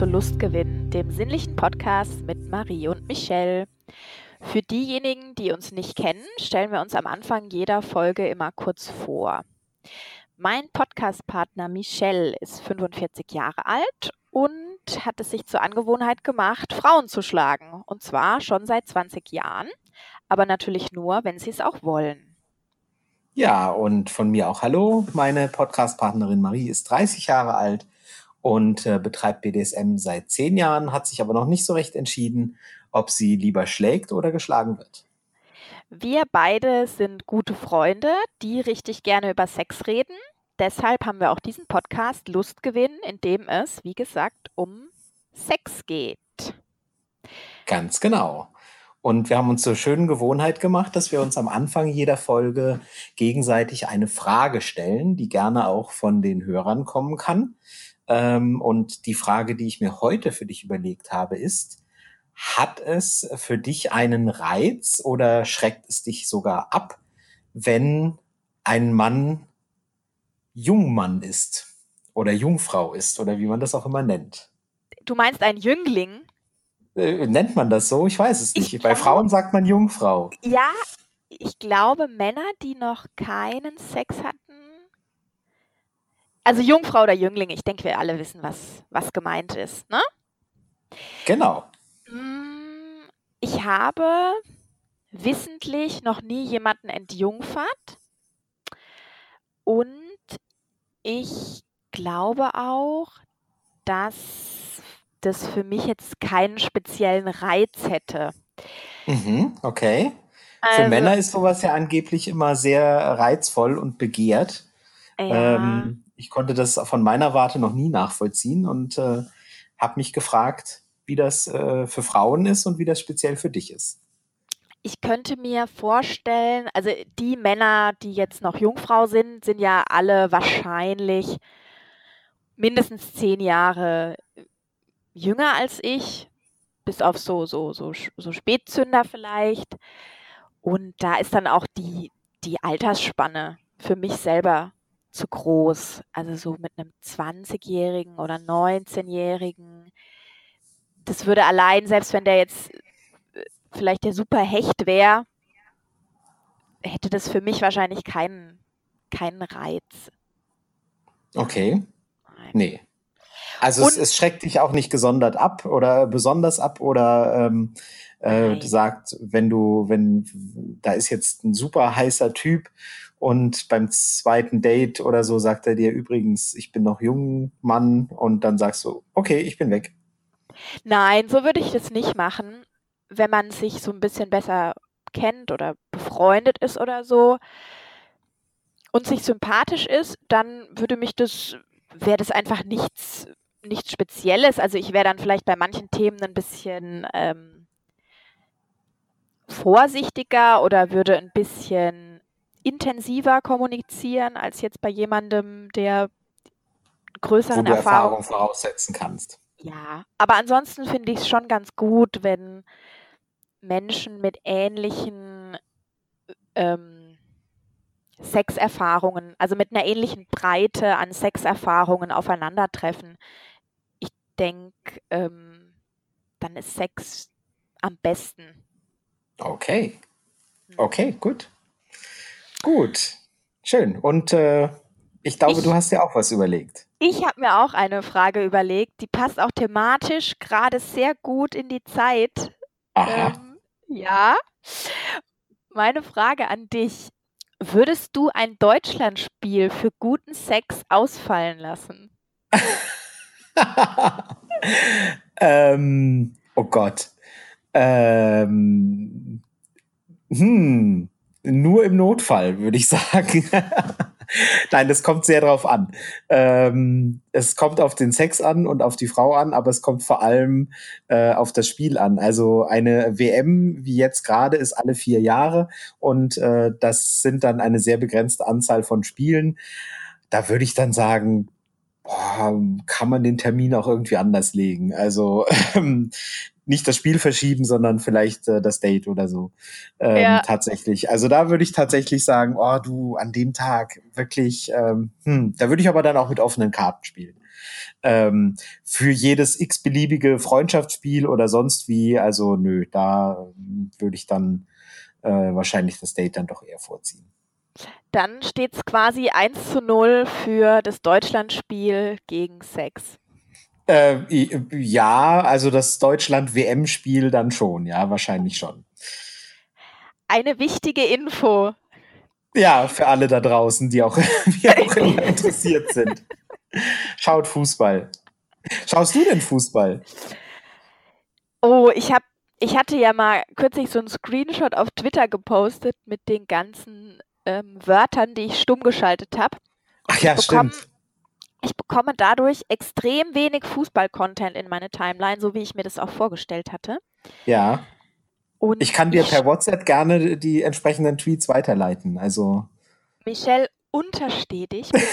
zu Lustgewinn, dem sinnlichen Podcast mit Marie und Michelle. Für diejenigen, die uns nicht kennen, stellen wir uns am Anfang jeder Folge immer kurz vor. Mein Podcastpartner Michelle ist 45 Jahre alt und hat es sich zur Angewohnheit gemacht, Frauen zu schlagen. Und zwar schon seit 20 Jahren, aber natürlich nur, wenn sie es auch wollen. Ja, und von mir auch Hallo. Meine Podcastpartnerin Marie ist 30 Jahre alt und äh, betreibt BDSM seit zehn Jahren, hat sich aber noch nicht so recht entschieden, ob sie lieber schlägt oder geschlagen wird. Wir beide sind gute Freunde, die richtig gerne über Sex reden. Deshalb haben wir auch diesen Podcast Lustgewinn, in dem es, wie gesagt, um Sex geht. Ganz genau. Und wir haben uns zur schönen Gewohnheit gemacht, dass wir uns am Anfang jeder Folge gegenseitig eine Frage stellen, die gerne auch von den Hörern kommen kann. Ähm, und die Frage, die ich mir heute für dich überlegt habe, ist, hat es für dich einen Reiz oder schreckt es dich sogar ab, wenn ein Mann Jungmann ist oder Jungfrau ist oder wie man das auch immer nennt? Du meinst ein Jüngling? Äh, nennt man das so? Ich weiß es nicht. Ich Bei Frauen sagt man Jungfrau. Ja, ich glaube, Männer, die noch keinen Sex hatten. Also Jungfrau oder Jüngling, ich denke, wir alle wissen, was, was gemeint ist, ne? Genau. Mm, ich habe wissentlich noch nie jemanden entjungfert. Und ich glaube auch, dass das für mich jetzt keinen speziellen Reiz hätte. Mhm, okay. Also, für Männer ist sowas ja angeblich immer sehr reizvoll und begehrt. Ja. Ähm, ich konnte das von meiner Warte noch nie nachvollziehen und äh, habe mich gefragt, wie das äh, für Frauen ist und wie das speziell für dich ist. Ich könnte mir vorstellen, also die Männer, die jetzt noch Jungfrau sind, sind ja alle wahrscheinlich mindestens zehn Jahre jünger als ich, bis auf so, so, so, so Spätzünder vielleicht. Und da ist dann auch die, die Altersspanne für mich selber zu groß. Also so mit einem 20-Jährigen oder 19-Jährigen. Das würde allein, selbst wenn der jetzt äh, vielleicht der super Hecht wäre, hätte das für mich wahrscheinlich keinen, keinen Reiz. Okay. Nein. Nee. Also es, es, schreckt dich auch nicht gesondert ab oder besonders ab oder ähm, äh, sagt, wenn du, wenn da ist jetzt ein super heißer Typ und beim zweiten Date oder so sagt er dir übrigens, ich bin noch jung Mann und dann sagst du, okay, ich bin weg. Nein, so würde ich das nicht machen, wenn man sich so ein bisschen besser kennt oder befreundet ist oder so und sich sympathisch ist, dann würde mich das wäre das einfach nichts nichts Spezielles. Also ich wäre dann vielleicht bei manchen Themen ein bisschen ähm, vorsichtiger oder würde ein bisschen intensiver kommunizieren als jetzt bei jemandem, der größeren Wo du Erfahrung, Erfahrung voraussetzen kannst. Ja, aber ansonsten finde ich es schon ganz gut, wenn Menschen mit ähnlichen ähm, Sexerfahrungen, also mit einer ähnlichen Breite an Sexerfahrungen aufeinandertreffen denke, ähm, dann ist Sex am besten. Okay. Hm. Okay, gut. Gut. Schön. Und äh, ich glaube, ich, du hast dir auch was überlegt. Ich habe mir auch eine Frage überlegt, die passt auch thematisch gerade sehr gut in die Zeit. Aha. Ähm, ja. Meine Frage an dich. Würdest du ein Deutschlandspiel für guten Sex ausfallen lassen? ähm, oh Gott. Ähm, hm, nur im Notfall, würde ich sagen. Nein, das kommt sehr drauf an. Ähm, es kommt auf den Sex an und auf die Frau an, aber es kommt vor allem äh, auf das Spiel an. Also eine WM wie jetzt gerade ist alle vier Jahre und äh, das sind dann eine sehr begrenzte Anzahl von Spielen. Da würde ich dann sagen, boah, kann man den Termin auch irgendwie anders legen. Also ähm, nicht das Spiel verschieben, sondern vielleicht äh, das Date oder so. Ähm, ja. Tatsächlich. Also da würde ich tatsächlich sagen, oh du, an dem Tag wirklich, ähm, hm, da würde ich aber dann auch mit offenen Karten spielen. Ähm, für jedes x-beliebige Freundschaftsspiel oder sonst wie, also nö, da ähm, würde ich dann äh, wahrscheinlich das Date dann doch eher vorziehen. Dann steht es quasi 1 zu 0 für das Deutschlandspiel gegen Sex. Äh, ja, also das Deutschland-WM-Spiel dann schon, ja, wahrscheinlich schon. Eine wichtige Info. Ja, für alle da draußen, die auch, die auch interessiert sind. Schaut Fußball. Schaust du denn Fußball? Oh, ich habe ich hatte ja mal kürzlich so einen Screenshot auf Twitter gepostet mit den ganzen ähm, Wörtern, die ich stumm geschaltet habe. Ach ja, bekomme, stimmt. Ich bekomme dadurch extrem wenig Fußball-Content in meine Timeline, so wie ich mir das auch vorgestellt hatte. Ja. Und ich kann dir per WhatsApp gerne die entsprechenden Tweets weiterleiten. Also. Michelle, unterstetig, bitte.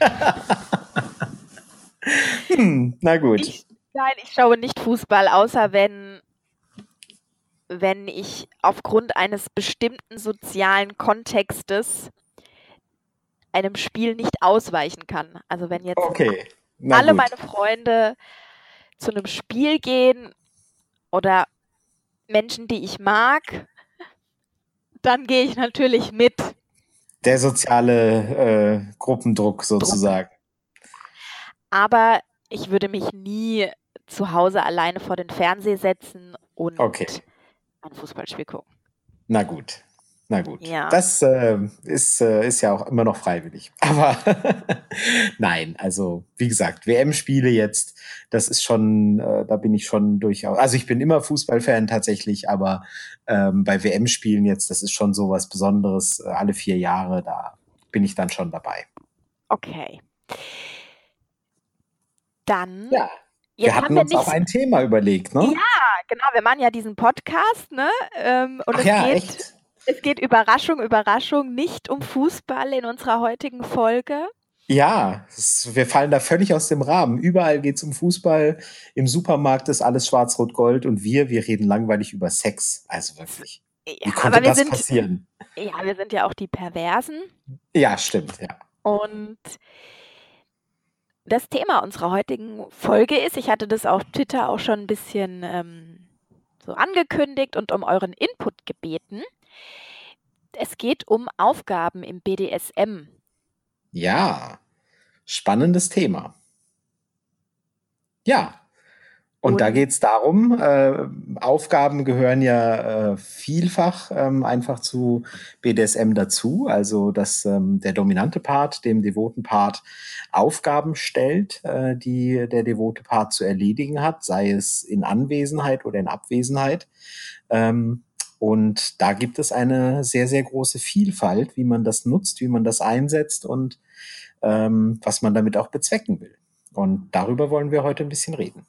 hm, na gut. Ich, nein, ich schaue nicht Fußball, außer wenn wenn ich aufgrund eines bestimmten sozialen Kontextes einem Spiel nicht ausweichen kann. Also wenn jetzt okay. alle gut. meine Freunde zu einem Spiel gehen oder Menschen, die ich mag, dann gehe ich natürlich mit. Der soziale äh, Gruppendruck sozusagen. Aber ich würde mich nie zu Hause alleine vor den Fernseher setzen und okay ein Fußballspiel gucken. Na gut. Na gut. Ja. Das äh, ist, äh, ist ja auch immer noch freiwillig. Aber nein, also wie gesagt, WM-Spiele jetzt, das ist schon, äh, da bin ich schon durchaus. Also ich bin immer Fußballfan tatsächlich, aber ähm, bei WM-Spielen jetzt, das ist schon so was Besonderes. Äh, alle vier Jahre, da bin ich dann schon dabei. Okay. Dann ja. Jetzt wir hatten wir uns auch ein Thema überlegt, ne? Ja, genau. Wir machen ja diesen Podcast, ne? Ähm, und Ach es ja, geht, echt? Es geht Überraschung, Überraschung, nicht um Fußball in unserer heutigen Folge. Ja, es, wir fallen da völlig aus dem Rahmen. Überall geht es um Fußball. Im Supermarkt ist alles schwarz-rot-gold und wir, wir reden langweilig über Sex. Also wirklich. Ja, Wie konnte das sind, passieren? Ja, wir sind ja auch die Perversen. Ja, stimmt, ja. Und das Thema unserer heutigen Folge ist, ich hatte das auf Twitter auch schon ein bisschen ähm, so angekündigt und um euren Input gebeten. Es geht um Aufgaben im BDSM. Ja, spannendes Thema. Ja, und, und da geht es darum, äh, Aufgaben gehören ja äh, vielfach ähm, einfach zu BDSM dazu, also dass ähm, der dominante Part dem devoten Part Aufgaben stellt, äh, die der devote Part zu erledigen hat, sei es in Anwesenheit oder in Abwesenheit. Ähm, und da gibt es eine sehr, sehr große Vielfalt, wie man das nutzt, wie man das einsetzt und ähm, was man damit auch bezwecken will. Und darüber wollen wir heute ein bisschen reden.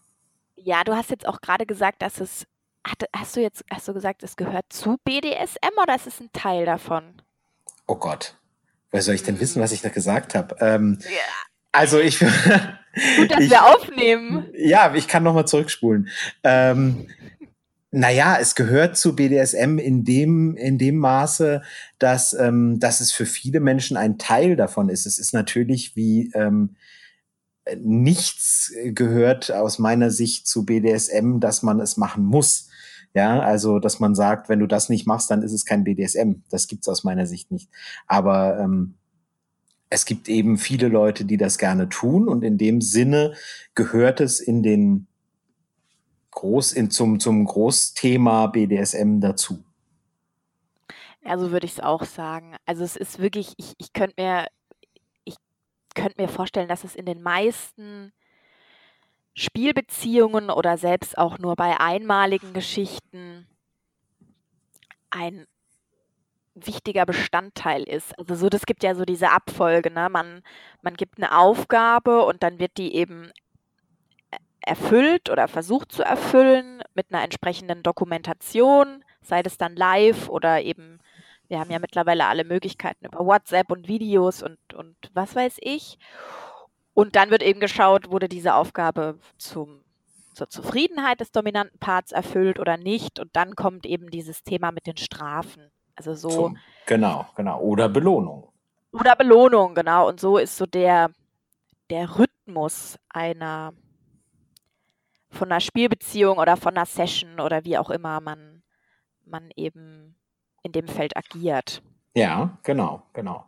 Ja, du hast jetzt auch gerade gesagt, dass es hast du jetzt hast du gesagt, es gehört zu BDSM oder ist es ein Teil davon? Oh Gott. Woher soll ich denn wissen, was ich da gesagt habe? Ähm, ja. Also ich. Gut, dass ich, wir aufnehmen. Ja, ich kann nochmal zurückspulen. Ähm, naja, es gehört zu BDSM in dem, in dem Maße, dass, ähm, dass es für viele Menschen ein Teil davon ist. Es ist natürlich wie ähm, nichts gehört aus meiner Sicht zu BDSM, dass man es machen muss. Ja, also dass man sagt, wenn du das nicht machst, dann ist es kein BDSM. Das gibt's aus meiner Sicht nicht. Aber ähm, es gibt eben viele Leute, die das gerne tun und in dem Sinne gehört es in den Groß, in, zum, zum Großthema BDSM dazu. Ja, so würde ich es auch sagen. Also es ist wirklich, ich, ich könnte mir könnte mir vorstellen, dass es in den meisten Spielbeziehungen oder selbst auch nur bei einmaligen Geschichten ein wichtiger Bestandteil ist. Also so, das gibt ja so diese Abfolge, ne? Man, man gibt eine Aufgabe und dann wird die eben erfüllt oder versucht zu erfüllen mit einer entsprechenden Dokumentation, sei das dann live oder eben wir haben ja mittlerweile alle Möglichkeiten über WhatsApp und Videos und, und was weiß ich. Und dann wird eben geschaut, wurde diese Aufgabe zum, zur Zufriedenheit des dominanten Parts erfüllt oder nicht. Und dann kommt eben dieses Thema mit den Strafen. Also so. Zum, genau, genau. Oder Belohnung. Oder Belohnung, genau. Und so ist so der, der Rhythmus einer von einer Spielbeziehung oder von einer Session oder wie auch immer man, man eben in dem Feld agiert. Ja, genau, genau.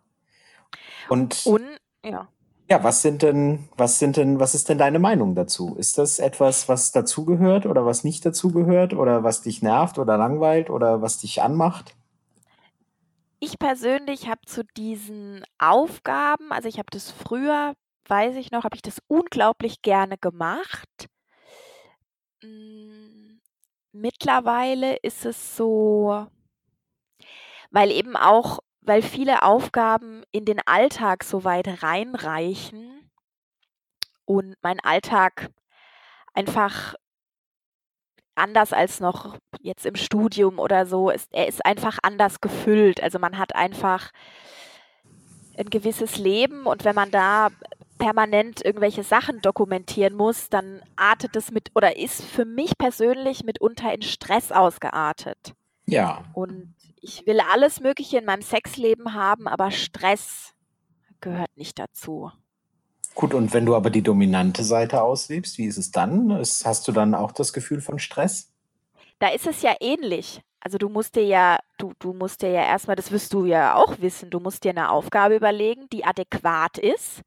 Und, Und ja. Ja, was sind denn, was sind denn, was ist denn deine Meinung dazu? Ist das etwas, was dazugehört oder was nicht dazugehört oder was dich nervt oder langweilt oder was dich anmacht? Ich persönlich habe zu diesen Aufgaben, also ich habe das früher, weiß ich noch, habe ich das unglaublich gerne gemacht. Hm, mittlerweile ist es so weil eben auch weil viele Aufgaben in den Alltag so weit reinreichen und mein Alltag einfach anders als noch jetzt im Studium oder so ist er ist einfach anders gefüllt. Also, man hat einfach ein gewisses Leben und wenn man da permanent irgendwelche Sachen dokumentieren muss, dann artet es mit oder ist für mich persönlich mitunter in Stress ausgeartet. Ja. Und ich will alles Mögliche in meinem Sexleben haben, aber Stress gehört nicht dazu. Gut, und wenn du aber die dominante Seite auslebst, wie ist es dann? hast du dann auch das Gefühl von Stress? Da ist es ja ähnlich. Also du musst dir ja, du, du musst dir ja erstmal, das wirst du ja auch wissen, du musst dir eine Aufgabe überlegen, die adäquat ist.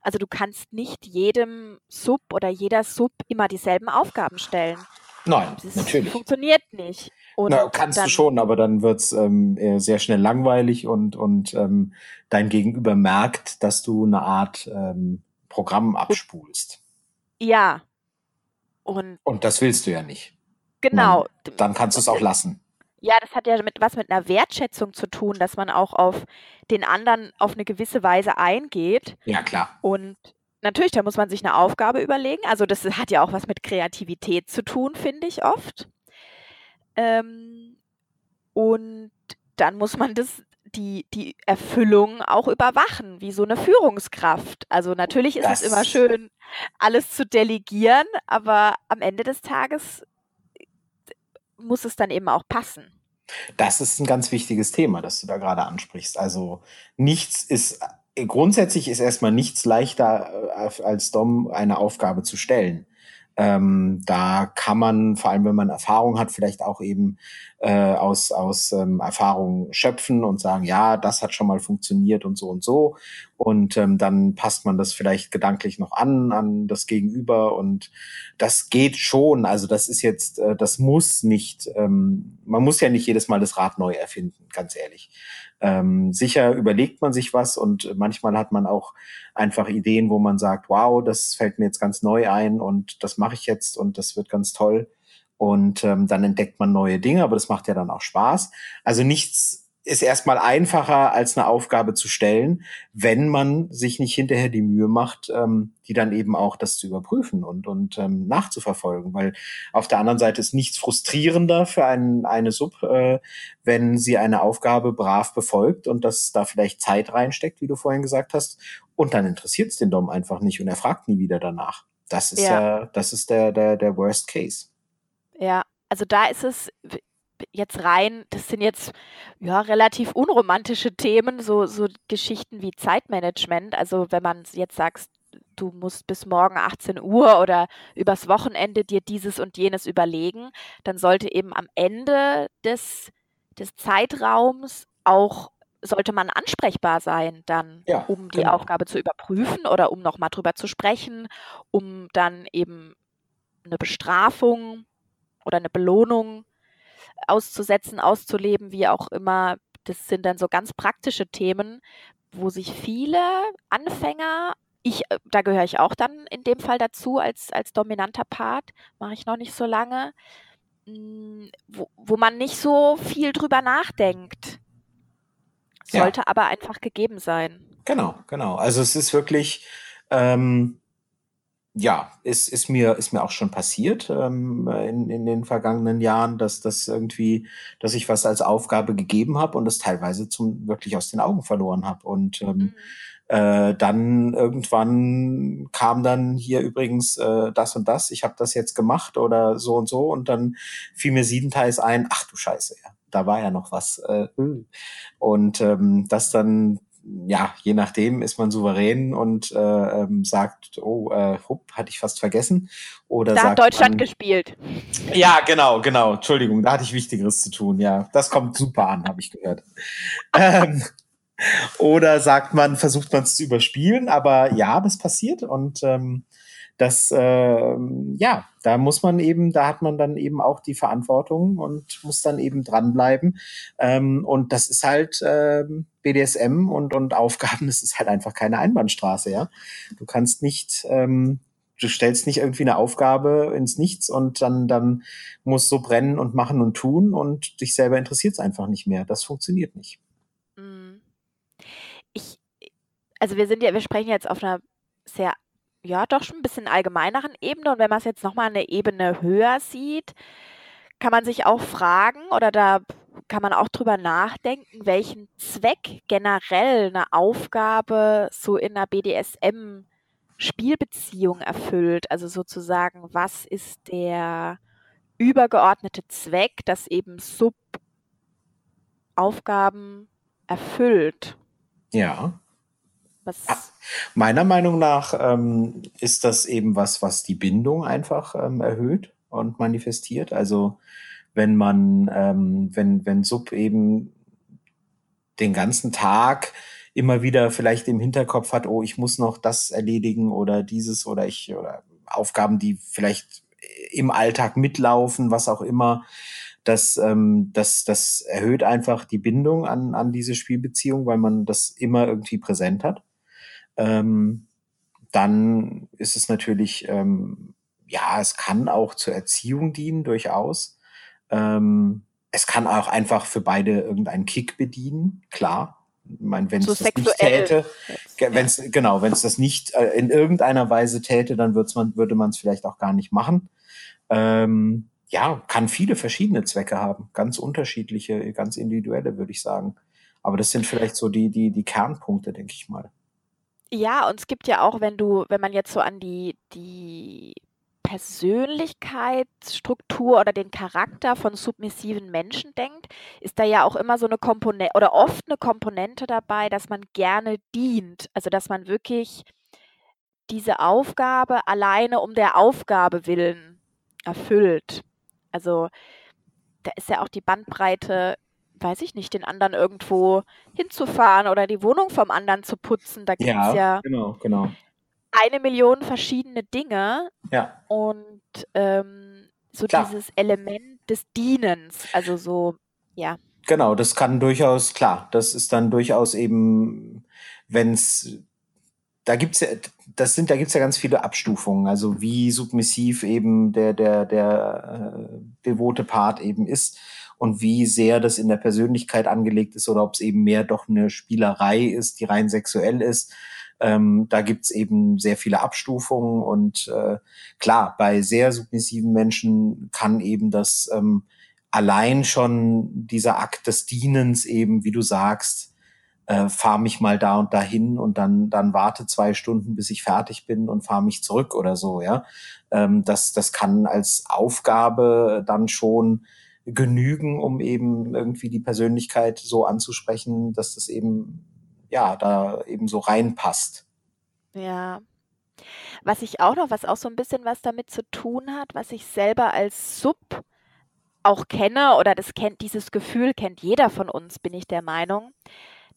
Also du kannst nicht jedem Sub oder jeder Sub immer dieselben Aufgaben stellen. Nein, das natürlich. funktioniert nicht. Na, kannst du schon, aber dann wird's ähm, sehr schnell langweilig und, und ähm, dein Gegenüber merkt, dass du eine Art ähm, Programm abspulst. Ja. Und, und das willst du ja nicht. Genau. Man, dann kannst du es auch lassen. Ja, das hat ja mit, was mit einer Wertschätzung zu tun, dass man auch auf den anderen auf eine gewisse Weise eingeht. Ja, klar. Und natürlich, da muss man sich eine Aufgabe überlegen. Also das hat ja auch was mit Kreativität zu tun, finde ich oft. Ähm, und dann muss man das die, die Erfüllung auch überwachen, wie so eine Führungskraft. Also natürlich ist das es immer schön, alles zu delegieren, aber am Ende des Tages muss es dann eben auch passen. Das ist ein ganz wichtiges Thema, das du da gerade ansprichst. Also nichts ist grundsätzlich ist erstmal nichts leichter äh, als Dom eine Aufgabe zu stellen. Ähm, da kann man, vor allem wenn man Erfahrung hat, vielleicht auch eben äh, aus, aus ähm, Erfahrung schöpfen und sagen, ja, das hat schon mal funktioniert und so und so. Und ähm, dann passt man das vielleicht gedanklich noch an, an das Gegenüber. Und das geht schon. Also das ist jetzt, äh, das muss nicht, ähm, man muss ja nicht jedes Mal das Rad neu erfinden, ganz ehrlich. Ähm, sicher überlegt man sich was und manchmal hat man auch einfach Ideen, wo man sagt, wow, das fällt mir jetzt ganz neu ein und das mache ich jetzt und das wird ganz toll. Und ähm, dann entdeckt man neue Dinge, aber das macht ja dann auch Spaß. Also nichts ist erstmal einfacher als eine Aufgabe zu stellen, wenn man sich nicht hinterher die Mühe macht, ähm, die dann eben auch das zu überprüfen und, und ähm, nachzuverfolgen. Weil auf der anderen Seite ist nichts frustrierender für einen, eine Sub, äh, wenn sie eine Aufgabe brav befolgt und das da vielleicht Zeit reinsteckt, wie du vorhin gesagt hast, und dann interessiert es den Dom einfach nicht und er fragt nie wieder danach. Das ist ja, ja das ist der, der, der Worst Case. Ja, also da ist es, jetzt rein, das sind jetzt ja relativ unromantische Themen, so, so Geschichten wie Zeitmanagement. Also wenn man jetzt sagst, du musst bis morgen 18 Uhr oder übers Wochenende dir dieses und jenes überlegen, dann sollte eben am Ende des, des Zeitraums auch sollte man ansprechbar sein, dann, ja, um die genau. Aufgabe zu überprüfen oder um nochmal drüber zu sprechen, um dann eben eine Bestrafung oder eine Belohnung auszusetzen, auszuleben, wie auch immer. Das sind dann so ganz praktische Themen, wo sich viele Anfänger, ich, äh, da gehöre ich auch dann in dem Fall dazu als, als dominanter Part, mache ich noch nicht so lange, hm, wo, wo man nicht so viel drüber nachdenkt. Sollte ja. aber einfach gegeben sein. Genau, genau. Also es ist wirklich, ähm, ja, ist, ist, mir, ist mir auch schon passiert ähm, in, in den vergangenen Jahren, dass das irgendwie, dass ich was als Aufgabe gegeben habe und das teilweise zum wirklich aus den Augen verloren habe. Und ähm, mhm. Äh, dann irgendwann kam dann hier übrigens äh, das und das, ich habe das jetzt gemacht oder so und so und dann fiel mir siebenteils ein, ach du Scheiße, ja, da war ja noch was. Äh, und ähm, das dann ja, je nachdem ist man souverän und äh, ähm, sagt, oh, äh, hup, hatte ich fast vergessen. Oder da sagt hat Deutschland man, gespielt. Ja, genau, genau. Entschuldigung, da hatte ich Wichtigeres zu tun. Ja, das kommt super an, habe ich gehört. ähm, oder sagt man, versucht man es zu überspielen, aber ja, das passiert und ähm, das, äh, ja, da muss man eben, da hat man dann eben auch die Verantwortung und muss dann eben dranbleiben. Ähm, und das ist halt ähm, BDSM und, und Aufgaben, das ist halt einfach keine Einbahnstraße, ja. Du kannst nicht, ähm, du stellst nicht irgendwie eine Aufgabe ins Nichts und dann, dann musst so brennen und machen und tun und dich selber interessiert es einfach nicht mehr. Das funktioniert nicht. Mhm. Ich, also wir sind ja, wir sprechen jetzt auf einer sehr ja, doch schon ein bisschen allgemeineren Ebene. Und wenn man es jetzt nochmal eine Ebene höher sieht, kann man sich auch fragen oder da kann man auch drüber nachdenken, welchen Zweck generell eine Aufgabe so in einer BDSM-Spielbeziehung erfüllt. Also sozusagen, was ist der übergeordnete Zweck, dass eben Sub-Aufgaben erfüllt? Ja. Was Meiner Meinung nach ähm, ist das eben was, was die Bindung einfach ähm, erhöht und manifestiert. Also wenn man, ähm, wenn, wenn Sub eben den ganzen Tag immer wieder vielleicht im Hinterkopf hat, oh, ich muss noch das erledigen oder dieses oder ich oder Aufgaben, die vielleicht im Alltag mitlaufen, was auch immer. Das, ähm, das, das erhöht einfach die Bindung an, an diese Spielbeziehung, weil man das immer irgendwie präsent hat ähm, dann ist es natürlich, ähm, ja, es kann auch zur Erziehung dienen, durchaus. Ähm, es kann auch einfach für beide irgendeinen Kick bedienen, klar. Ich meine, wenn es so das nicht täte, wenn's, ja. genau, wenn es das nicht äh, in irgendeiner Weise täte, dann man, würde man es vielleicht auch gar nicht machen. Ähm, ja, kann viele verschiedene Zwecke haben, ganz unterschiedliche, ganz individuelle, würde ich sagen. Aber das sind vielleicht so die, die, die Kernpunkte, denke ich mal. Ja, und es gibt ja auch, wenn du wenn man jetzt so an die die Persönlichkeitsstruktur oder den Charakter von submissiven Menschen denkt, ist da ja auch immer so eine Komponente oder oft eine Komponente dabei, dass man gerne dient. Also, dass man wirklich diese Aufgabe alleine um der Aufgabe willen erfüllt. Also, da ist ja auch die Bandbreite weiß ich nicht, den anderen irgendwo hinzufahren oder die Wohnung vom anderen zu putzen. Da gibt es ja, ja genau, genau. eine Million verschiedene Dinge. Ja. Und ähm, so Klar. dieses Element des Dienens, also so, ja. Genau, das kann durchaus, klar, das ist dann durchaus eben, wenn es da gibt's ja, das sind, da gibt's ja ganz viele Abstufungen, also wie submissiv eben der, der, der äh, devote Part eben ist und wie sehr das in der Persönlichkeit angelegt ist oder ob es eben mehr doch eine Spielerei ist, die rein sexuell ist. Ähm, da gibt's eben sehr viele Abstufungen und äh, klar, bei sehr submissiven Menschen kann eben das ähm, allein schon dieser Akt des Dienens eben, wie du sagst, äh, fahr mich mal da und dahin und dann dann warte zwei Stunden, bis ich fertig bin und fahr mich zurück oder so, ja. Ähm, das das kann als Aufgabe dann schon genügen, um eben irgendwie die Persönlichkeit so anzusprechen, dass das eben, ja, da eben so reinpasst. Ja. Was ich auch noch, was auch so ein bisschen was damit zu tun hat, was ich selber als Sub auch kenne, oder das kennt, dieses Gefühl kennt jeder von uns, bin ich der Meinung,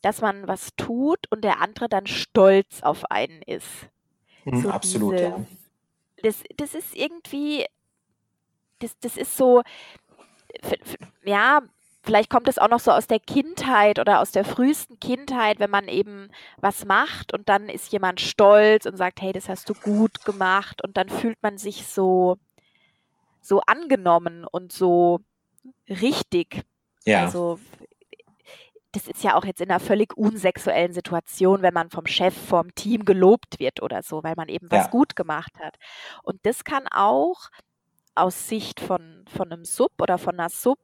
dass man was tut und der andere dann stolz auf einen ist. Mhm, so absolut, diese, ja. Das, das ist irgendwie, das, das ist so, ja, vielleicht kommt es auch noch so aus der Kindheit oder aus der frühesten Kindheit, wenn man eben was macht und dann ist jemand stolz und sagt, hey, das hast du gut gemacht und dann fühlt man sich so so angenommen und so richtig. Ja. Also das ist ja auch jetzt in einer völlig unsexuellen Situation, wenn man vom Chef, vom Team gelobt wird oder so, weil man eben was ja. gut gemacht hat. Und das kann auch aus Sicht von, von einem Sub oder von einer Sub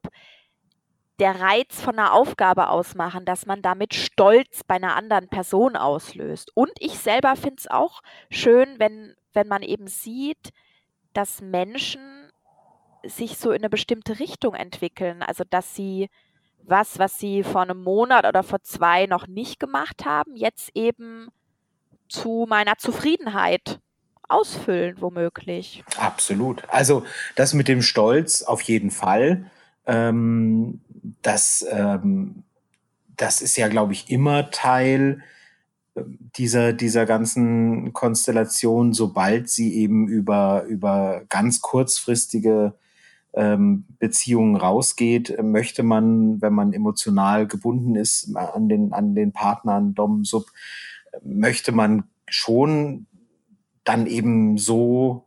der Reiz von einer Aufgabe ausmachen, dass man damit Stolz bei einer anderen Person auslöst. Und ich selber finde es auch schön, wenn, wenn man eben sieht, dass Menschen sich so in eine bestimmte Richtung entwickeln. Also dass sie was, was sie vor einem Monat oder vor zwei noch nicht gemacht haben, jetzt eben zu meiner Zufriedenheit ausfüllen, womöglich. Absolut. Also das mit dem Stolz auf jeden Fall. Ähm, das, ähm, das ist ja, glaube ich, immer Teil ähm, dieser, dieser ganzen Konstellation, sobald sie eben über, über ganz kurzfristige ähm, Beziehungen rausgeht, möchte man, wenn man emotional gebunden ist an den, an den Partnern, Dom, Sub, möchte man schon dann eben so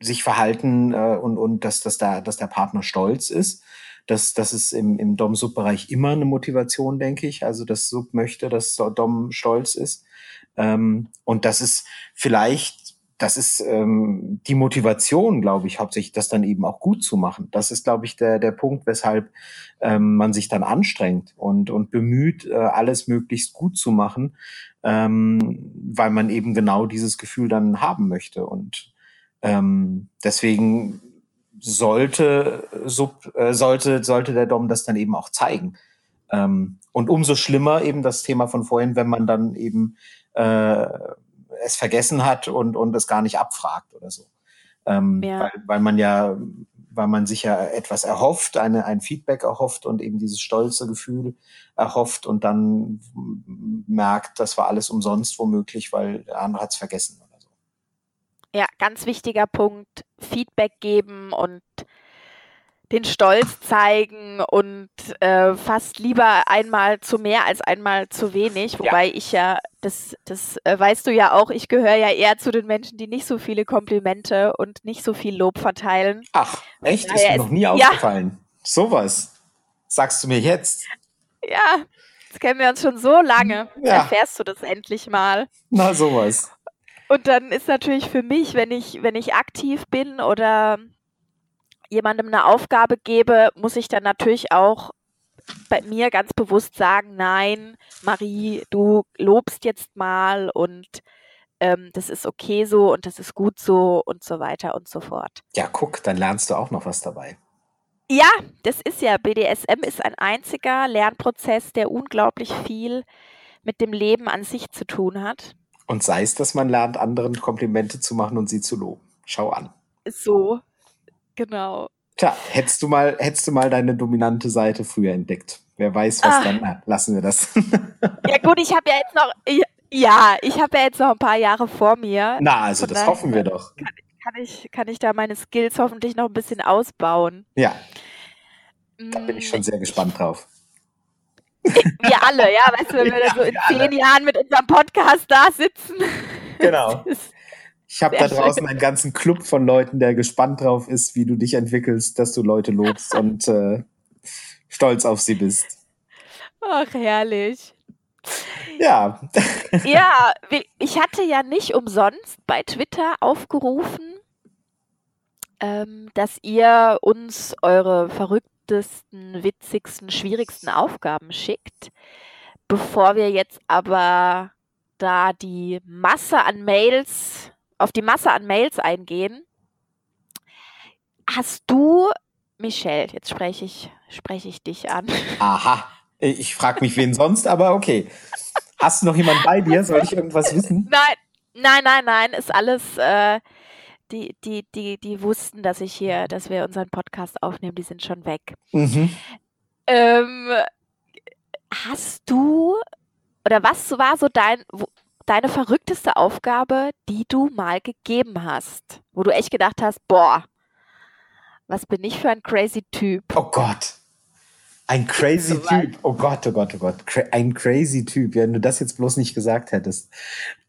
sich verhalten äh, und, und dass, dass, da, dass der Partner stolz ist. Das, das ist im, im Dom-Sub-Bereich immer eine Motivation, denke ich. Also, dass Sub möchte, dass Dom stolz ist. Ähm, und das ist vielleicht, das ist ähm, die Motivation, glaube ich, hauptsächlich, das dann eben auch gut zu machen. Das ist, glaube ich, der, der Punkt, weshalb ähm, man sich dann anstrengt und, und bemüht, äh, alles möglichst gut zu machen, ähm, weil man eben genau dieses Gefühl dann haben möchte. Und ähm, deswegen sollte, sub, äh, sollte, sollte der Dom das dann eben auch zeigen. Ähm, und umso schlimmer eben das Thema von vorhin, wenn man dann eben äh, es vergessen hat und, und es gar nicht abfragt oder so. Ähm, ja. weil, weil man ja, weil man sich ja etwas erhofft, eine, ein Feedback erhofft und eben dieses stolze Gefühl erhofft und dann merkt, das war alles umsonst womöglich, weil der andere hat es vergessen. Ja, ganz wichtiger Punkt. Feedback geben und den Stolz zeigen und äh, fast lieber einmal zu mehr als einmal zu wenig. Wobei ja. ich ja, das, das äh, weißt du ja auch, ich gehöre ja eher zu den Menschen, die nicht so viele Komplimente und nicht so viel Lob verteilen. Ach, echt? Ist mir noch nie aufgefallen. Ja. Sowas. Sagst du mir jetzt? Ja, jetzt kennen wir uns schon so lange. Ja. Erfährst du das endlich mal. Na, sowas. Und dann ist natürlich für mich, wenn ich, wenn ich aktiv bin oder jemandem eine Aufgabe gebe, muss ich dann natürlich auch bei mir ganz bewusst sagen, nein, Marie, du lobst jetzt mal und ähm, das ist okay so und das ist gut so und so weiter und so fort. Ja, guck, dann lernst du auch noch was dabei. Ja, das ist ja, BDSM ist ein einziger Lernprozess, der unglaublich viel mit dem Leben an sich zu tun hat. Und sei es, dass man lernt, anderen Komplimente zu machen und sie zu loben. Schau an. So, genau. Tja, hättest du mal, hättest du mal deine dominante Seite früher entdeckt. Wer weiß, was ah. dann. Na, lassen wir das. ja, gut, ich habe ja jetzt noch. Ja, ich habe ja jetzt noch ein paar Jahre vor mir. Na, also das hoffen wir doch. Kann, kann, ich, kann ich da meine Skills hoffentlich noch ein bisschen ausbauen. Ja. Da bin ich schon mm. sehr gespannt drauf. Wir alle, ja, weißt du, wenn wir ja, so in zehn alle. Jahren mit unserem Podcast da sitzen. Genau. Ich habe da draußen einen ganzen Club von Leuten, der gespannt drauf ist, wie du dich entwickelst, dass du Leute lobst und äh, stolz auf sie bist. Ach, herrlich. Ja. ja, ich hatte ja nicht umsonst bei Twitter aufgerufen, ähm, dass ihr uns eure verrücktesten, witzigsten, schwierigsten Aufgaben schickt. Bevor wir jetzt aber da die Masse an Mails, auf die Masse an Mails eingehen, hast du, Michelle, jetzt spreche ich, spreche ich dich an. Aha, ich frage mich, wen sonst, aber okay. Hast du noch jemanden bei dir? Soll ich irgendwas wissen? Nein, nein, nein, nein, ist alles, äh, die, die, die, die wussten, dass ich hier, dass wir unseren Podcast aufnehmen, die sind schon weg. Mhm. Ähm, hast du oder was war so dein, deine verrückteste Aufgabe, die du mal gegeben hast, wo du echt gedacht hast, boah, was bin ich für ein crazy Typ? Oh Gott. Ein crazy so Typ. Oh Gott, oh Gott, oh Gott. ein crazy Typ. Wenn du das jetzt bloß nicht gesagt hättest.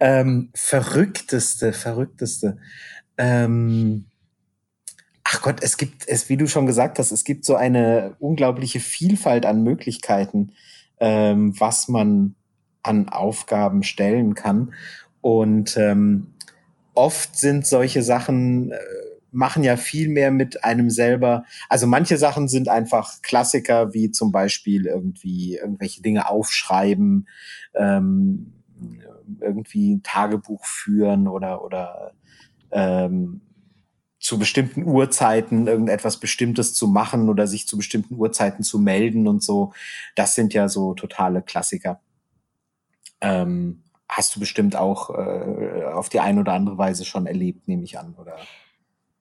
Ähm, verrückteste, verrückteste. Ähm, ach Gott, es gibt es, wie du schon gesagt hast, es gibt so eine unglaubliche Vielfalt an Möglichkeiten, ähm, was man an Aufgaben stellen kann. Und ähm, oft sind solche Sachen äh, machen ja viel mehr mit einem selber. Also manche Sachen sind einfach Klassiker, wie zum Beispiel irgendwie irgendwelche Dinge aufschreiben, ähm, irgendwie ein Tagebuch führen oder oder ähm, zu bestimmten Uhrzeiten irgendetwas Bestimmtes zu machen oder sich zu bestimmten Uhrzeiten zu melden und so. Das sind ja so totale Klassiker. Ähm, hast du bestimmt auch äh, auf die eine oder andere Weise schon erlebt, nehme ich an, oder?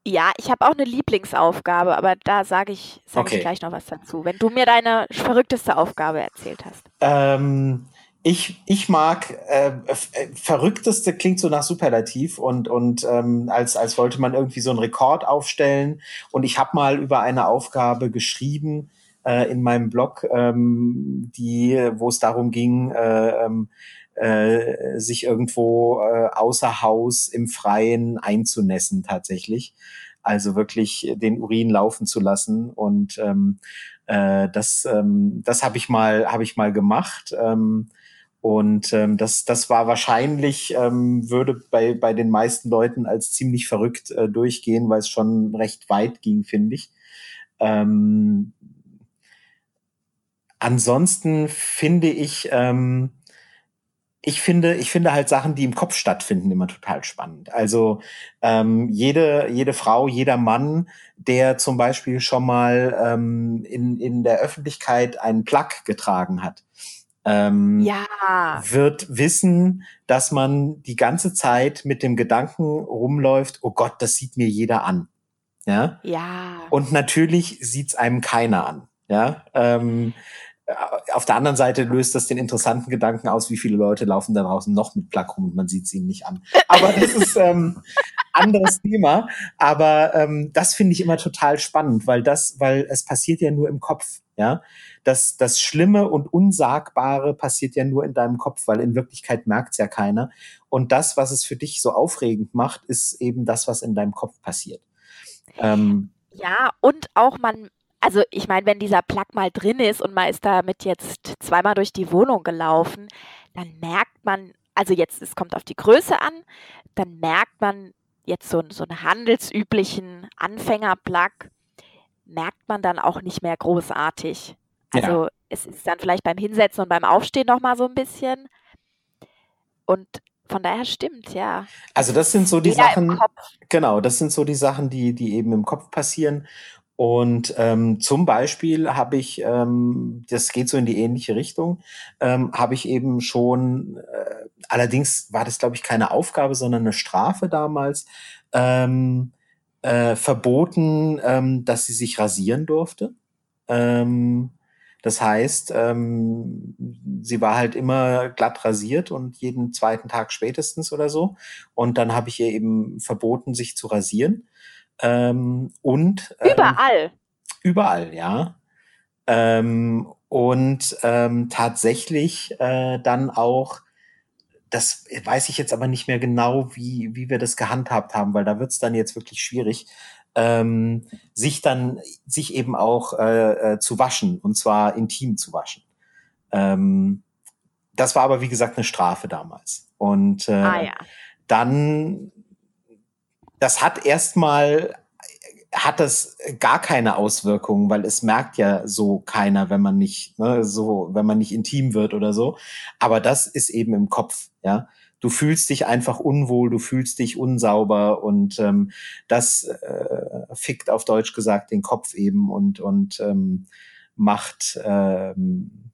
Ja, ich habe auch eine Lieblingsaufgabe, aber da sage ich, sag okay. ich gleich noch was dazu, wenn du mir deine verrückteste Aufgabe erzählt hast. Ähm, ich, ich mag, äh, äh, verrückteste klingt so nach Superlativ und, und ähm, als, als wollte man irgendwie so einen Rekord aufstellen. Und ich habe mal über eine Aufgabe geschrieben äh, in meinem Blog, ähm, die, wo es darum ging, äh, ähm, äh, sich irgendwo äh, außer Haus im Freien einzunässen tatsächlich. Also wirklich den Urin laufen zu lassen. Und ähm, äh, das, ähm, das habe ich mal, habe ich mal gemacht. Ähm, und ähm, das, das war wahrscheinlich, ähm, würde bei, bei den meisten Leuten als ziemlich verrückt äh, durchgehen, weil es schon recht weit ging, finde ich. Ähm, ansonsten finde ich, ähm, ich finde, ich finde halt Sachen, die im Kopf stattfinden, immer total spannend. Also ähm, jede, jede Frau, jeder Mann, der zum Beispiel schon mal ähm, in, in der Öffentlichkeit einen Plug getragen hat, ähm, ja. wird wissen, dass man die ganze Zeit mit dem Gedanken rumläuft, oh Gott, das sieht mir jeder an. Ja. Ja. Und natürlich sieht's einem keiner an. Ja. Ähm, äh, auf der anderen Seite löst das den interessanten Gedanken aus, wie viele Leute laufen da draußen noch mit Plug rum und man sieht sie ihnen nicht an. Aber das ist ähm, anderes Thema. Aber ähm, das finde ich immer total spannend, weil das, weil es passiert ja nur im Kopf. Ja, das, das Schlimme und Unsagbare passiert ja nur in deinem Kopf, weil in Wirklichkeit merkt es ja keiner. Und das, was es für dich so aufregend macht, ist eben das, was in deinem Kopf passiert. Ähm, ja, und auch man, also ich meine, wenn dieser Plug mal drin ist und man ist damit jetzt zweimal durch die Wohnung gelaufen, dann merkt man, also jetzt, es kommt auf die Größe an, dann merkt man jetzt so, so einen handelsüblichen Anfänger-Plug, merkt man dann auch nicht mehr großartig. Also ja. es ist dann vielleicht beim Hinsetzen und beim Aufstehen noch mal so ein bisschen. Und von daher stimmt, ja. Also das sind so die Sachen, genau, das sind so die Sachen, die, die eben im Kopf passieren. Und ähm, zum Beispiel habe ich, ähm, das geht so in die ähnliche Richtung, ähm, habe ich eben schon, äh, allerdings war das, glaube ich, keine Aufgabe, sondern eine Strafe damals, ähm, äh, verboten, ähm, dass sie sich rasieren durfte. Ähm, das heißt, ähm, sie war halt immer glatt rasiert und jeden zweiten Tag spätestens oder so. Und dann habe ich ihr eben verboten, sich zu rasieren. Ähm, und ähm, überall. Überall, ja. Ähm, und ähm, tatsächlich äh, dann auch, das weiß ich jetzt aber nicht mehr genau, wie, wie wir das gehandhabt haben, weil da wird es dann jetzt wirklich schwierig ähm, sich dann, sich eben auch äh, äh, zu waschen und zwar intim zu waschen. Ähm, das war aber, wie gesagt, eine Strafe damals. Und äh, ah, ja. dann, das hat erstmal, hat das gar keine Auswirkungen, weil es merkt ja so keiner, wenn man nicht, ne, so, wenn man nicht intim wird oder so. Aber das ist eben im Kopf, ja du fühlst dich einfach unwohl, du fühlst dich unsauber und ähm, das äh, fickt auf Deutsch gesagt den Kopf eben und und ähm, macht ähm,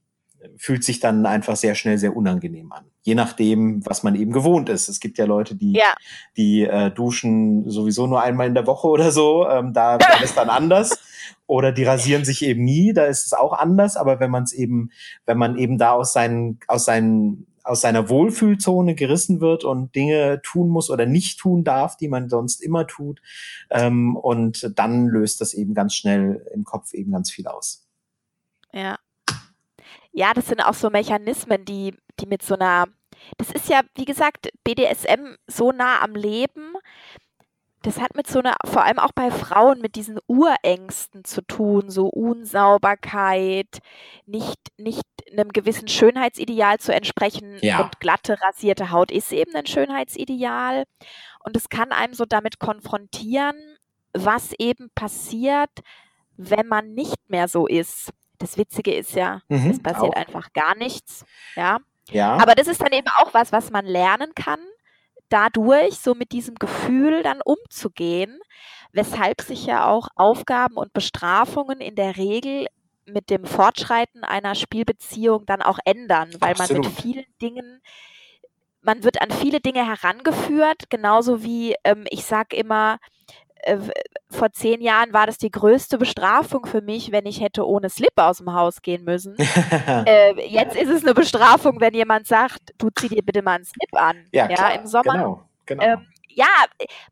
fühlt sich dann einfach sehr schnell sehr unangenehm an. Je nachdem, was man eben gewohnt ist. Es gibt ja Leute, die, ja. die äh, duschen sowieso nur einmal in der Woche oder so. Ähm, da ist es dann anders. Oder die rasieren sich eben nie, da ist es auch anders. Aber wenn man es eben, wenn man eben da aus seinen, aus seinen aus seiner Wohlfühlzone gerissen wird und Dinge tun muss oder nicht tun darf, die man sonst immer tut. Ähm, und dann löst das eben ganz schnell im Kopf eben ganz viel aus. Ja. Ja, das sind auch so Mechanismen, die, die mit so einer, das ist ja, wie gesagt, BDSM so nah am Leben, das hat mit so einer, vor allem auch bei Frauen, mit diesen Urängsten zu tun, so Unsauberkeit, nicht, nicht einem gewissen Schönheitsideal zu entsprechen ja. und glatte, rasierte Haut ist eben ein Schönheitsideal. Und es kann einem so damit konfrontieren, was eben passiert, wenn man nicht mehr so ist. Das Witzige ist ja, mhm, es passiert auch. einfach gar nichts. Ja. ja. Aber das ist dann eben auch was, was man lernen kann, dadurch so mit diesem Gefühl dann umzugehen, weshalb sich ja auch Aufgaben und Bestrafungen in der Regel mit dem Fortschreiten einer Spielbeziehung dann auch ändern, weil Absolut. man mit vielen Dingen man wird an viele Dinge herangeführt, genauso wie ähm, ich sage immer, äh, vor zehn Jahren war das die größte Bestrafung für mich, wenn ich hätte ohne Slip aus dem Haus gehen müssen. äh, jetzt ist es eine Bestrafung, wenn jemand sagt, du zieh dir bitte mal einen Slip an. Ja, ja klar, im Sommer. Genau, genau. Ähm, ja,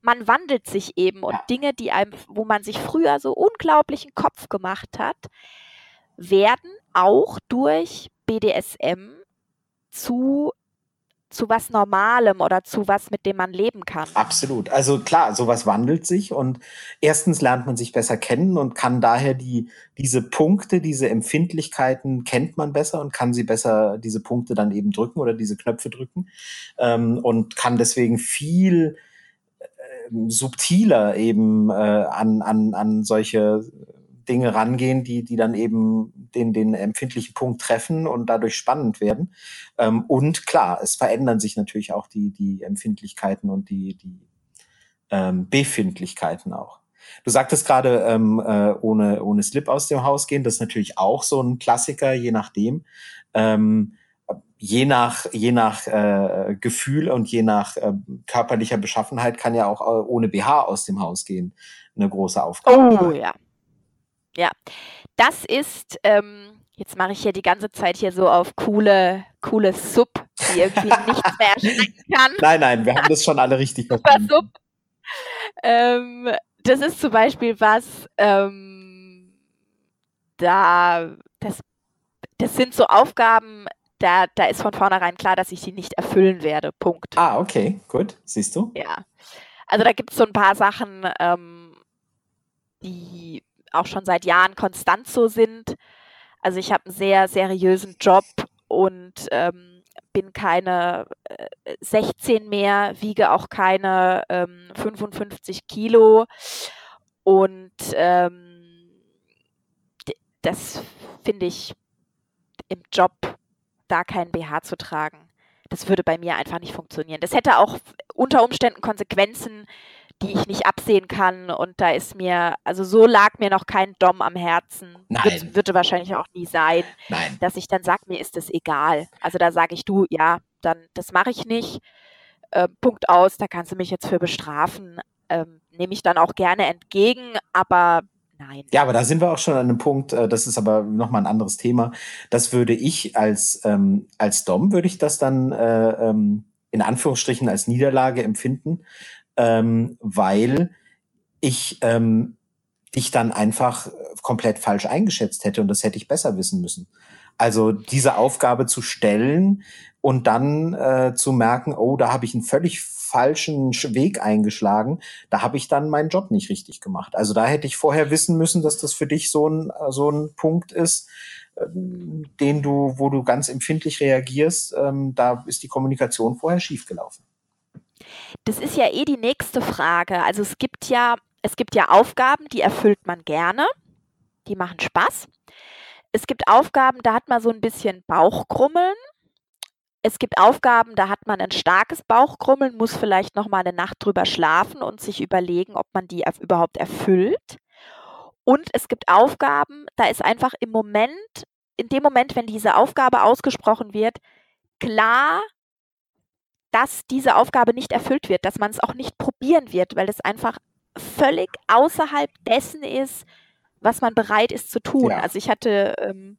man wandelt sich eben und ja. Dinge, die einem, wo man sich früher so unglaublichen Kopf gemacht hat, werden auch durch BDSM zu zu was Normalem oder zu was, mit dem man leben kann. Absolut. Also klar, sowas wandelt sich und erstens lernt man sich besser kennen und kann daher die, diese Punkte, diese Empfindlichkeiten kennt man besser und kann sie besser, diese Punkte dann eben drücken oder diese Knöpfe drücken ähm, und kann deswegen viel äh, subtiler eben äh, an, an, an solche Dinge rangehen, die, die dann eben den, den empfindlichen Punkt treffen und dadurch spannend werden. Ähm, und klar, es verändern sich natürlich auch die, die Empfindlichkeiten und die, die ähm, Befindlichkeiten auch. Du sagtest gerade, ähm, äh, ohne, ohne Slip aus dem Haus gehen, das ist natürlich auch so ein Klassiker, je nachdem. Ähm, je nach, je nach äh, Gefühl und je nach äh, körperlicher Beschaffenheit kann ja auch äh, ohne BH aus dem Haus gehen eine große Aufgabe. Oh ja. Ja, das ist, ähm, jetzt mache ich hier die ganze Zeit hier so auf coole, coole Sub, die irgendwie nichts mehr erschrecken kann. Nein, nein, wir haben das schon alle richtig verstanden. Sub. Ähm, das ist zum Beispiel was, ähm, da, das, das sind so Aufgaben, da, da ist von vornherein klar, dass ich die nicht erfüllen werde. Punkt. Ah, okay, gut. Siehst du? Ja. Also da gibt es so ein paar Sachen, ähm, die auch schon seit Jahren konstant so sind. Also ich habe einen sehr seriösen Job und ähm, bin keine äh, 16 mehr, wiege auch keine ähm, 55 Kilo und ähm, das finde ich im Job da kein BH zu tragen. Das würde bei mir einfach nicht funktionieren. Das hätte auch unter Umständen Konsequenzen die ich nicht absehen kann. Und da ist mir, also so lag mir noch kein Dom am Herzen. Nein. Wird, würde wahrscheinlich auch nie sein. Nein. Dass ich dann sage, mir ist das egal. Also da sage ich, du, ja, dann das mache ich nicht. Äh, Punkt aus, da kannst du mich jetzt für bestrafen. Ähm, Nehme ich dann auch gerne entgegen, aber Nein. Ja, aber da sind wir auch schon an einem Punkt, äh, das ist aber nochmal ein anderes Thema. Das würde ich als, ähm, als Dom, würde ich das dann äh, ähm, in Anführungsstrichen als Niederlage empfinden, ähm, weil ich ähm, dich dann einfach komplett falsch eingeschätzt hätte und das hätte ich besser wissen müssen. Also diese Aufgabe zu stellen und dann äh, zu merken, oh, da habe ich einen völlig falschen Weg eingeschlagen, da habe ich dann meinen Job nicht richtig gemacht. Also da hätte ich vorher wissen müssen, dass das für dich so ein, so ein Punkt ist, äh, den du, wo du ganz empfindlich reagierst, ähm, da ist die Kommunikation vorher schiefgelaufen. Das ist ja eh die nächste Frage. Also es gibt ja, es gibt ja Aufgaben, die erfüllt man gerne, die machen Spaß. Es gibt Aufgaben, da hat man so ein bisschen Bauchkrummeln. Es gibt Aufgaben, da hat man ein starkes Bauchkrummeln, muss vielleicht noch mal eine Nacht drüber schlafen und sich überlegen, ob man die überhaupt erfüllt. Und es gibt Aufgaben, da ist einfach im Moment, in dem Moment, wenn diese Aufgabe ausgesprochen wird, klar, dass diese Aufgabe nicht erfüllt wird, dass man es auch nicht probieren wird, weil es einfach völlig außerhalb dessen ist, was man bereit ist zu tun. Ja. Also ich hatte, ähm,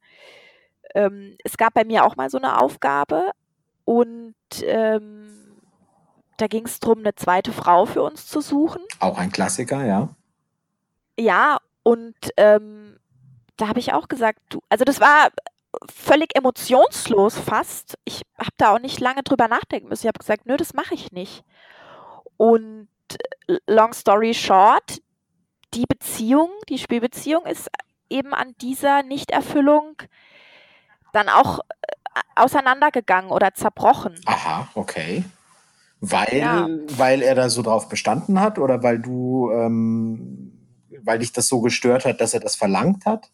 ähm, es gab bei mir auch mal so eine Aufgabe und ähm, da ging es darum, eine zweite Frau für uns zu suchen. Auch ein Klassiker, ja. Ja, und ähm, da habe ich auch gesagt, du, also das war völlig emotionslos fast. Ich habe da auch nicht lange drüber nachdenken müssen. Ich habe gesagt, nö, das mache ich nicht. Und äh, long story short, die Beziehung, die Spielbeziehung ist eben an dieser Nichterfüllung dann auch äh, auseinandergegangen oder zerbrochen. Aha, okay. Weil, ja. weil er da so drauf bestanden hat oder weil du ähm, weil dich das so gestört hat, dass er das verlangt hat?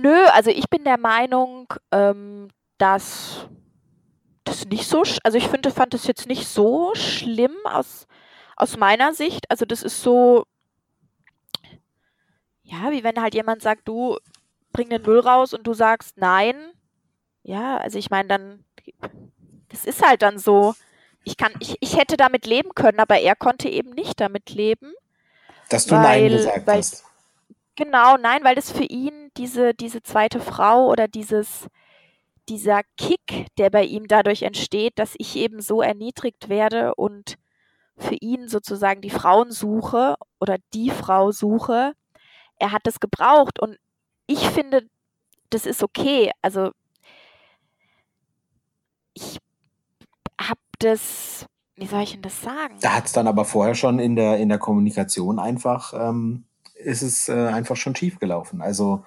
Nö, also ich bin der Meinung, ähm, dass das nicht so, also ich finde, fand das jetzt nicht so schlimm aus, aus meiner Sicht. Also das ist so, ja, wie wenn halt jemand sagt, du bring den Müll raus und du sagst nein. Ja, also ich meine, dann, das ist halt dann so. Ich kann, ich, ich hätte damit leben können, aber er konnte eben nicht damit leben. Dass du weil, Nein gesagt weil, hast. Genau, nein, weil das für ihn diese, diese zweite Frau oder dieses, dieser Kick, der bei ihm dadurch entsteht, dass ich eben so erniedrigt werde und für ihn sozusagen die Frauensuche oder die Frau suche, er hat das gebraucht und ich finde, das ist okay. Also ich habe das, wie soll ich denn das sagen? Da hat es dann aber vorher schon in der, in der Kommunikation einfach, ähm, ist es äh, einfach schon schief gelaufen. Also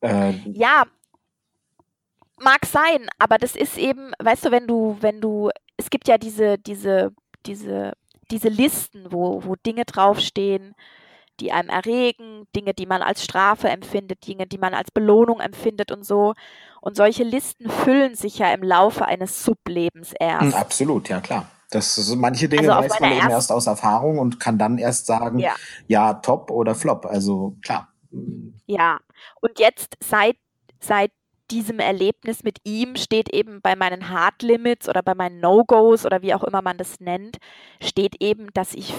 äh, ja, mag sein, aber das ist eben, weißt du, wenn du, wenn du, es gibt ja diese, diese, diese, diese Listen, wo, wo Dinge draufstehen, die einem erregen, Dinge, die man als Strafe empfindet, Dinge, die man als Belohnung empfindet und so. Und solche Listen füllen sich ja im Laufe eines Sublebens erst. Absolut, ja klar. Das, manche Dinge also weiß man eben erst aus Erfahrung und kann dann erst sagen, ja. ja, top oder flop. Also klar. Ja, und jetzt seit, seit diesem Erlebnis mit ihm steht eben bei meinen Hard Limits oder bei meinen No-Gos oder wie auch immer man das nennt, steht eben, dass ich,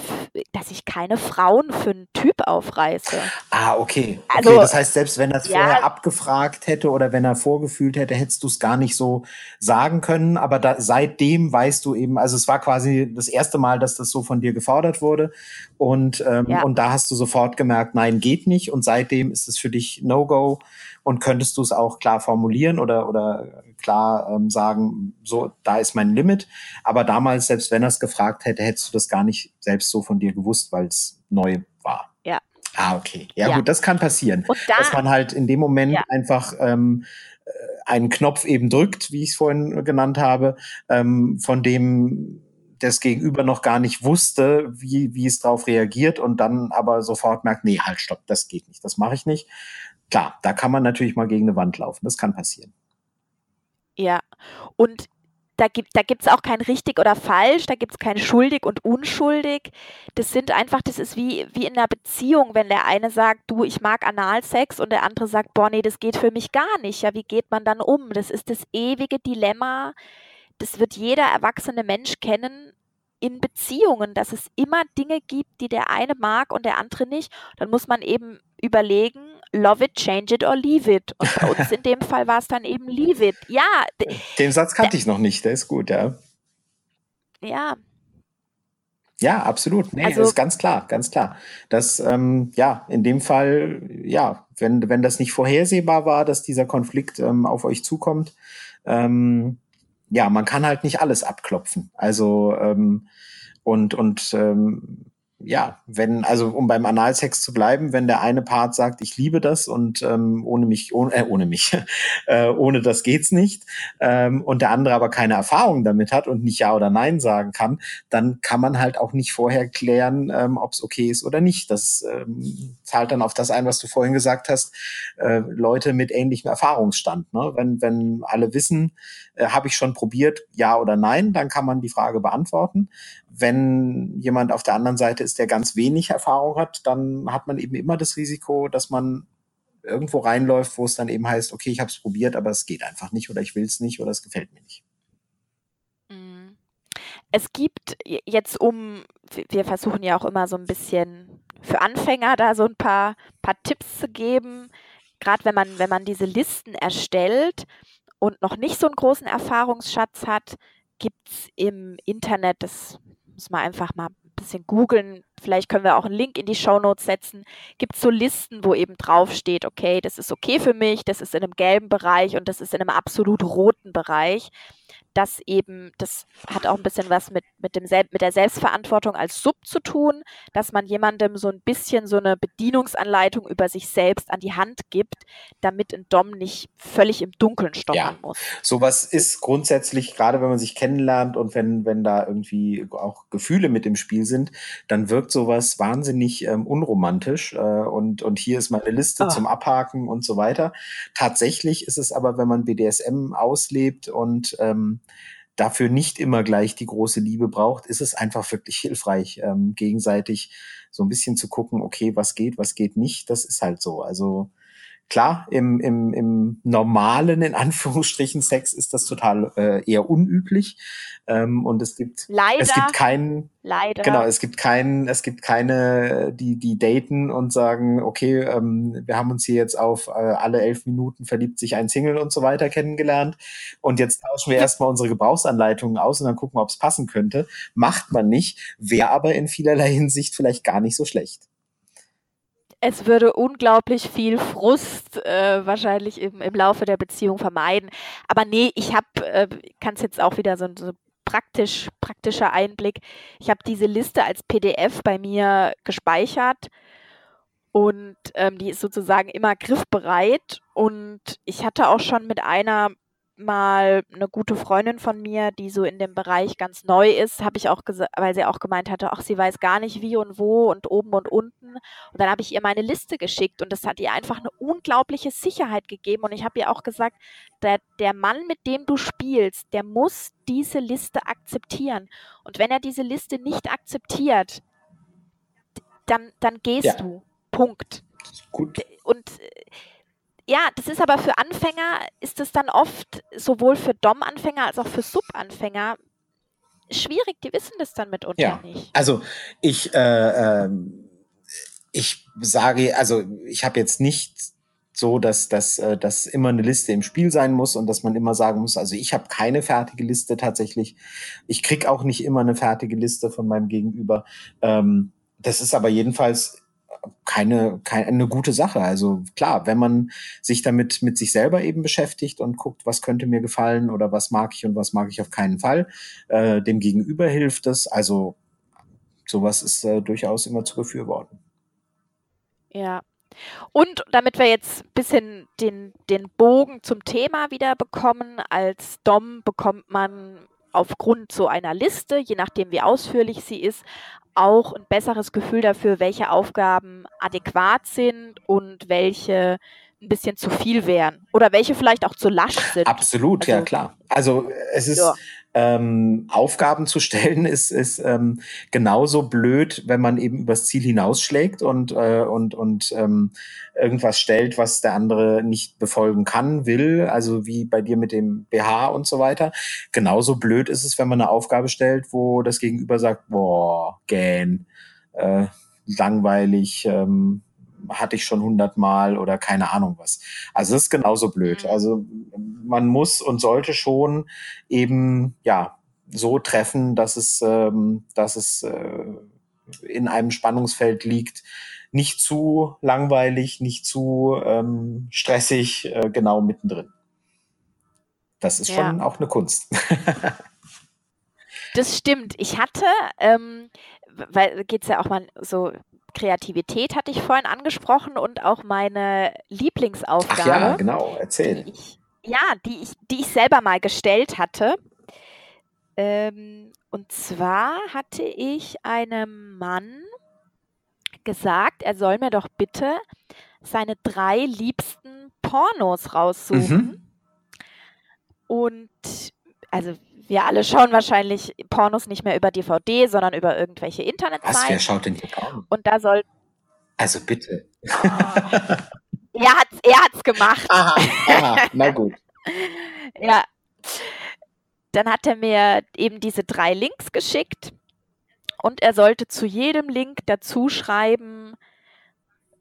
dass ich keine Frauen für einen Typ aufreiße. Ah, okay. Also, okay, das heißt, selbst wenn er es ja, vorher abgefragt hätte oder wenn er vorgefühlt hätte, hättest du es gar nicht so sagen können. Aber da, seitdem weißt du eben, also es war quasi das erste Mal, dass das so von dir gefordert wurde. Und, ähm, ja. und da hast du sofort gemerkt, nein, geht nicht. Und seitdem ist es für dich No-Go und könntest du es auch klar formulieren oder, oder klar ähm, sagen, so, da ist mein Limit. Aber damals, selbst wenn er es gefragt hätte, hättest du das gar nicht selbst so von dir gewusst, weil es neu war. Ja. Ah, okay. Ja, ja, gut, das kann passieren. Da, dass man halt in dem Moment ja. einfach ähm, äh, einen Knopf eben drückt, wie ich es vorhin genannt habe, ähm, von dem das Gegenüber noch gar nicht wusste, wie, wie es darauf reagiert und dann aber sofort merkt, nee, halt, stopp, das geht nicht, das mache ich nicht klar, da kann man natürlich mal gegen eine Wand laufen. Das kann passieren. Ja, und da gibt da gibt's auch kein richtig oder falsch, da gibt es kein schuldig und unschuldig. Das sind einfach, das ist wie, wie in einer Beziehung, wenn der eine sagt, du, ich mag Analsex und der andere sagt, boah, nee, das geht für mich gar nicht. Ja, wie geht man dann um? Das ist das ewige Dilemma. Das wird jeder erwachsene Mensch kennen in Beziehungen, dass es immer Dinge gibt, die der eine mag und der andere nicht. Dann muss man eben überlegen, love it, change it or leave it. Und bei uns in dem Fall war es dann eben leave it. Ja. Den Satz kannte ich noch nicht, der ist gut, ja. Ja. Ja, absolut. Nee, also, das ist ganz klar, ganz klar. Das, ähm, ja, in dem Fall, ja, wenn, wenn das nicht vorhersehbar war, dass dieser Konflikt ähm, auf euch zukommt, ähm, ja, man kann halt nicht alles abklopfen. Also, ähm, und, und ähm, ja, wenn, also um beim Analsex zu bleiben, wenn der eine Part sagt, ich liebe das und ähm, ohne mich, ohne, äh, ohne mich, äh, ohne das geht's nicht, ähm, und der andere aber keine Erfahrung damit hat und nicht Ja oder Nein sagen kann, dann kann man halt auch nicht vorher klären, ähm, ob okay ist oder nicht. Das ähm, zahlt dann auf das ein, was du vorhin gesagt hast, äh, Leute mit ähnlichem Erfahrungsstand. Ne? Wenn, wenn alle wissen, äh, habe ich schon probiert, ja oder nein, dann kann man die Frage beantworten. Wenn jemand auf der anderen Seite ist, der ganz wenig Erfahrung hat, dann hat man eben immer das Risiko, dass man irgendwo reinläuft, wo es dann eben heißt, okay, ich habe es probiert, aber es geht einfach nicht oder ich will es nicht oder es gefällt mir nicht. Mhm. Es gibt jetzt um, wir versuchen ja auch immer so ein bisschen für Anfänger da so ein paar, paar Tipps zu geben, gerade wenn man, wenn man diese Listen erstellt, und noch nicht so einen großen Erfahrungsschatz hat, gibt es im Internet, das muss man einfach mal ein bisschen googeln, vielleicht können wir auch einen Link in die Show Notes setzen, gibt es so Listen, wo eben draufsteht, okay, das ist okay für mich, das ist in einem gelben Bereich und das ist in einem absolut roten Bereich. Dass eben, das hat auch ein bisschen was mit, mit, dem Sel mit der Selbstverantwortung als Sub zu tun, dass man jemandem so ein bisschen so eine Bedienungsanleitung über sich selbst an die Hand gibt, damit ein Dom nicht völlig im Dunkeln stoppen ja. muss. Sowas ist grundsätzlich, gerade wenn man sich kennenlernt und wenn, wenn da irgendwie auch Gefühle mit im Spiel sind, dann wirkt sowas wahnsinnig ähm, unromantisch. Äh, und, und hier ist meine Liste ah. zum Abhaken und so weiter. Tatsächlich ist es aber, wenn man BDSM auslebt und ähm, dafür nicht immer gleich die große Liebe braucht, ist es einfach wirklich hilfreich, ähm, gegenseitig so ein bisschen zu gucken, okay, was geht, was geht nicht. Das ist halt so. Also Klar, im, im, im normalen, in Anführungsstrichen, Sex ist das total äh, eher unüblich. Ähm, und es gibt, leider, es gibt keinen, leider. genau, es gibt keinen, es gibt keine, die, die daten und sagen, okay, ähm, wir haben uns hier jetzt auf äh, alle elf Minuten verliebt sich ein Single und so weiter kennengelernt. Und jetzt tauschen wir erstmal unsere Gebrauchsanleitungen aus und dann gucken wir, ob es passen könnte. Macht man nicht, wäre aber in vielerlei Hinsicht vielleicht gar nicht so schlecht es würde unglaublich viel Frust äh, wahrscheinlich im, im Laufe der Beziehung vermeiden. Aber nee, ich habe, äh, kann es jetzt auch wieder so, so praktisch, praktischer Einblick. Ich habe diese Liste als PDF bei mir gespeichert und ähm, die ist sozusagen immer griffbereit. Und ich hatte auch schon mit einer mal eine gute Freundin von mir, die so in dem Bereich ganz neu ist, habe ich auch gesagt, weil sie auch gemeint hatte, ach, sie weiß gar nicht wie und wo und oben und unten. Und dann habe ich ihr meine Liste geschickt und das hat ihr einfach eine unglaubliche Sicherheit gegeben. Und ich habe ihr auch gesagt, der, der Mann, mit dem du spielst, der muss diese Liste akzeptieren. Und wenn er diese Liste nicht akzeptiert, dann, dann gehst ja. du. Punkt. Gut. Und äh, ja, das ist aber für Anfänger, ist es dann oft sowohl für DOM-Anfänger als auch für Sub-Anfänger schwierig. Die wissen das dann mitunter ja. nicht. Also ich, äh, äh, ich sage, also ich habe jetzt nicht so, dass, dass, äh, dass immer eine Liste im Spiel sein muss und dass man immer sagen muss, also ich habe keine fertige Liste tatsächlich. Ich krieg auch nicht immer eine fertige Liste von meinem Gegenüber. Ähm, das ist aber jedenfalls keine, keine eine gute Sache. Also klar, wenn man sich damit mit sich selber eben beschäftigt und guckt, was könnte mir gefallen oder was mag ich und was mag ich auf keinen Fall, äh, dem Gegenüber hilft es. Also sowas ist äh, durchaus immer zu befürworten. Ja. Und damit wir jetzt ein bisschen den, den Bogen zum Thema wieder bekommen, als Dom bekommt man aufgrund so einer Liste, je nachdem wie ausführlich sie ist, auch ein besseres Gefühl dafür, welche Aufgaben adäquat sind und welche ein bisschen zu viel wären oder welche vielleicht auch zu lasch sind. Absolut, also, ja klar. Also es ist ja. Ähm, Aufgaben zu stellen ist, ist ähm, genauso blöd, wenn man eben übers Ziel hinausschlägt und äh, und und ähm, irgendwas stellt, was der andere nicht befolgen kann, will. Also wie bei dir mit dem BH und so weiter. Genauso blöd ist es, wenn man eine Aufgabe stellt, wo das Gegenüber sagt, boah, gähn, äh, langweilig. Ähm, hatte ich schon hundertmal oder keine Ahnung was. Also das ist genauso blöd. Mhm. Also man muss und sollte schon eben ja so treffen, dass es, ähm, dass es äh, in einem Spannungsfeld liegt, nicht zu langweilig, nicht zu ähm, stressig, äh, genau mittendrin. Das ist schon ja. auch eine Kunst. das stimmt. Ich hatte, ähm, weil geht es ja auch mal so Kreativität hatte ich vorhin angesprochen und auch meine Lieblingsaufgabe. Ach ja, genau, erzähl. Die ich, ja, die ich, die ich selber mal gestellt hatte. Ähm, und zwar hatte ich einem Mann gesagt, er soll mir doch bitte seine drei liebsten Pornos raussuchen. Mhm. Und also wir alle schauen wahrscheinlich Pornos nicht mehr über DVD, sondern über irgendwelche Internetseiten. Was, wer schaut denn die Pornos? Und da soll... Also bitte. Oh. er hat's, er hat's gemacht. Aha, aha, na gut. ja. Dann hat er mir eben diese drei Links geschickt und er sollte zu jedem Link dazu schreiben,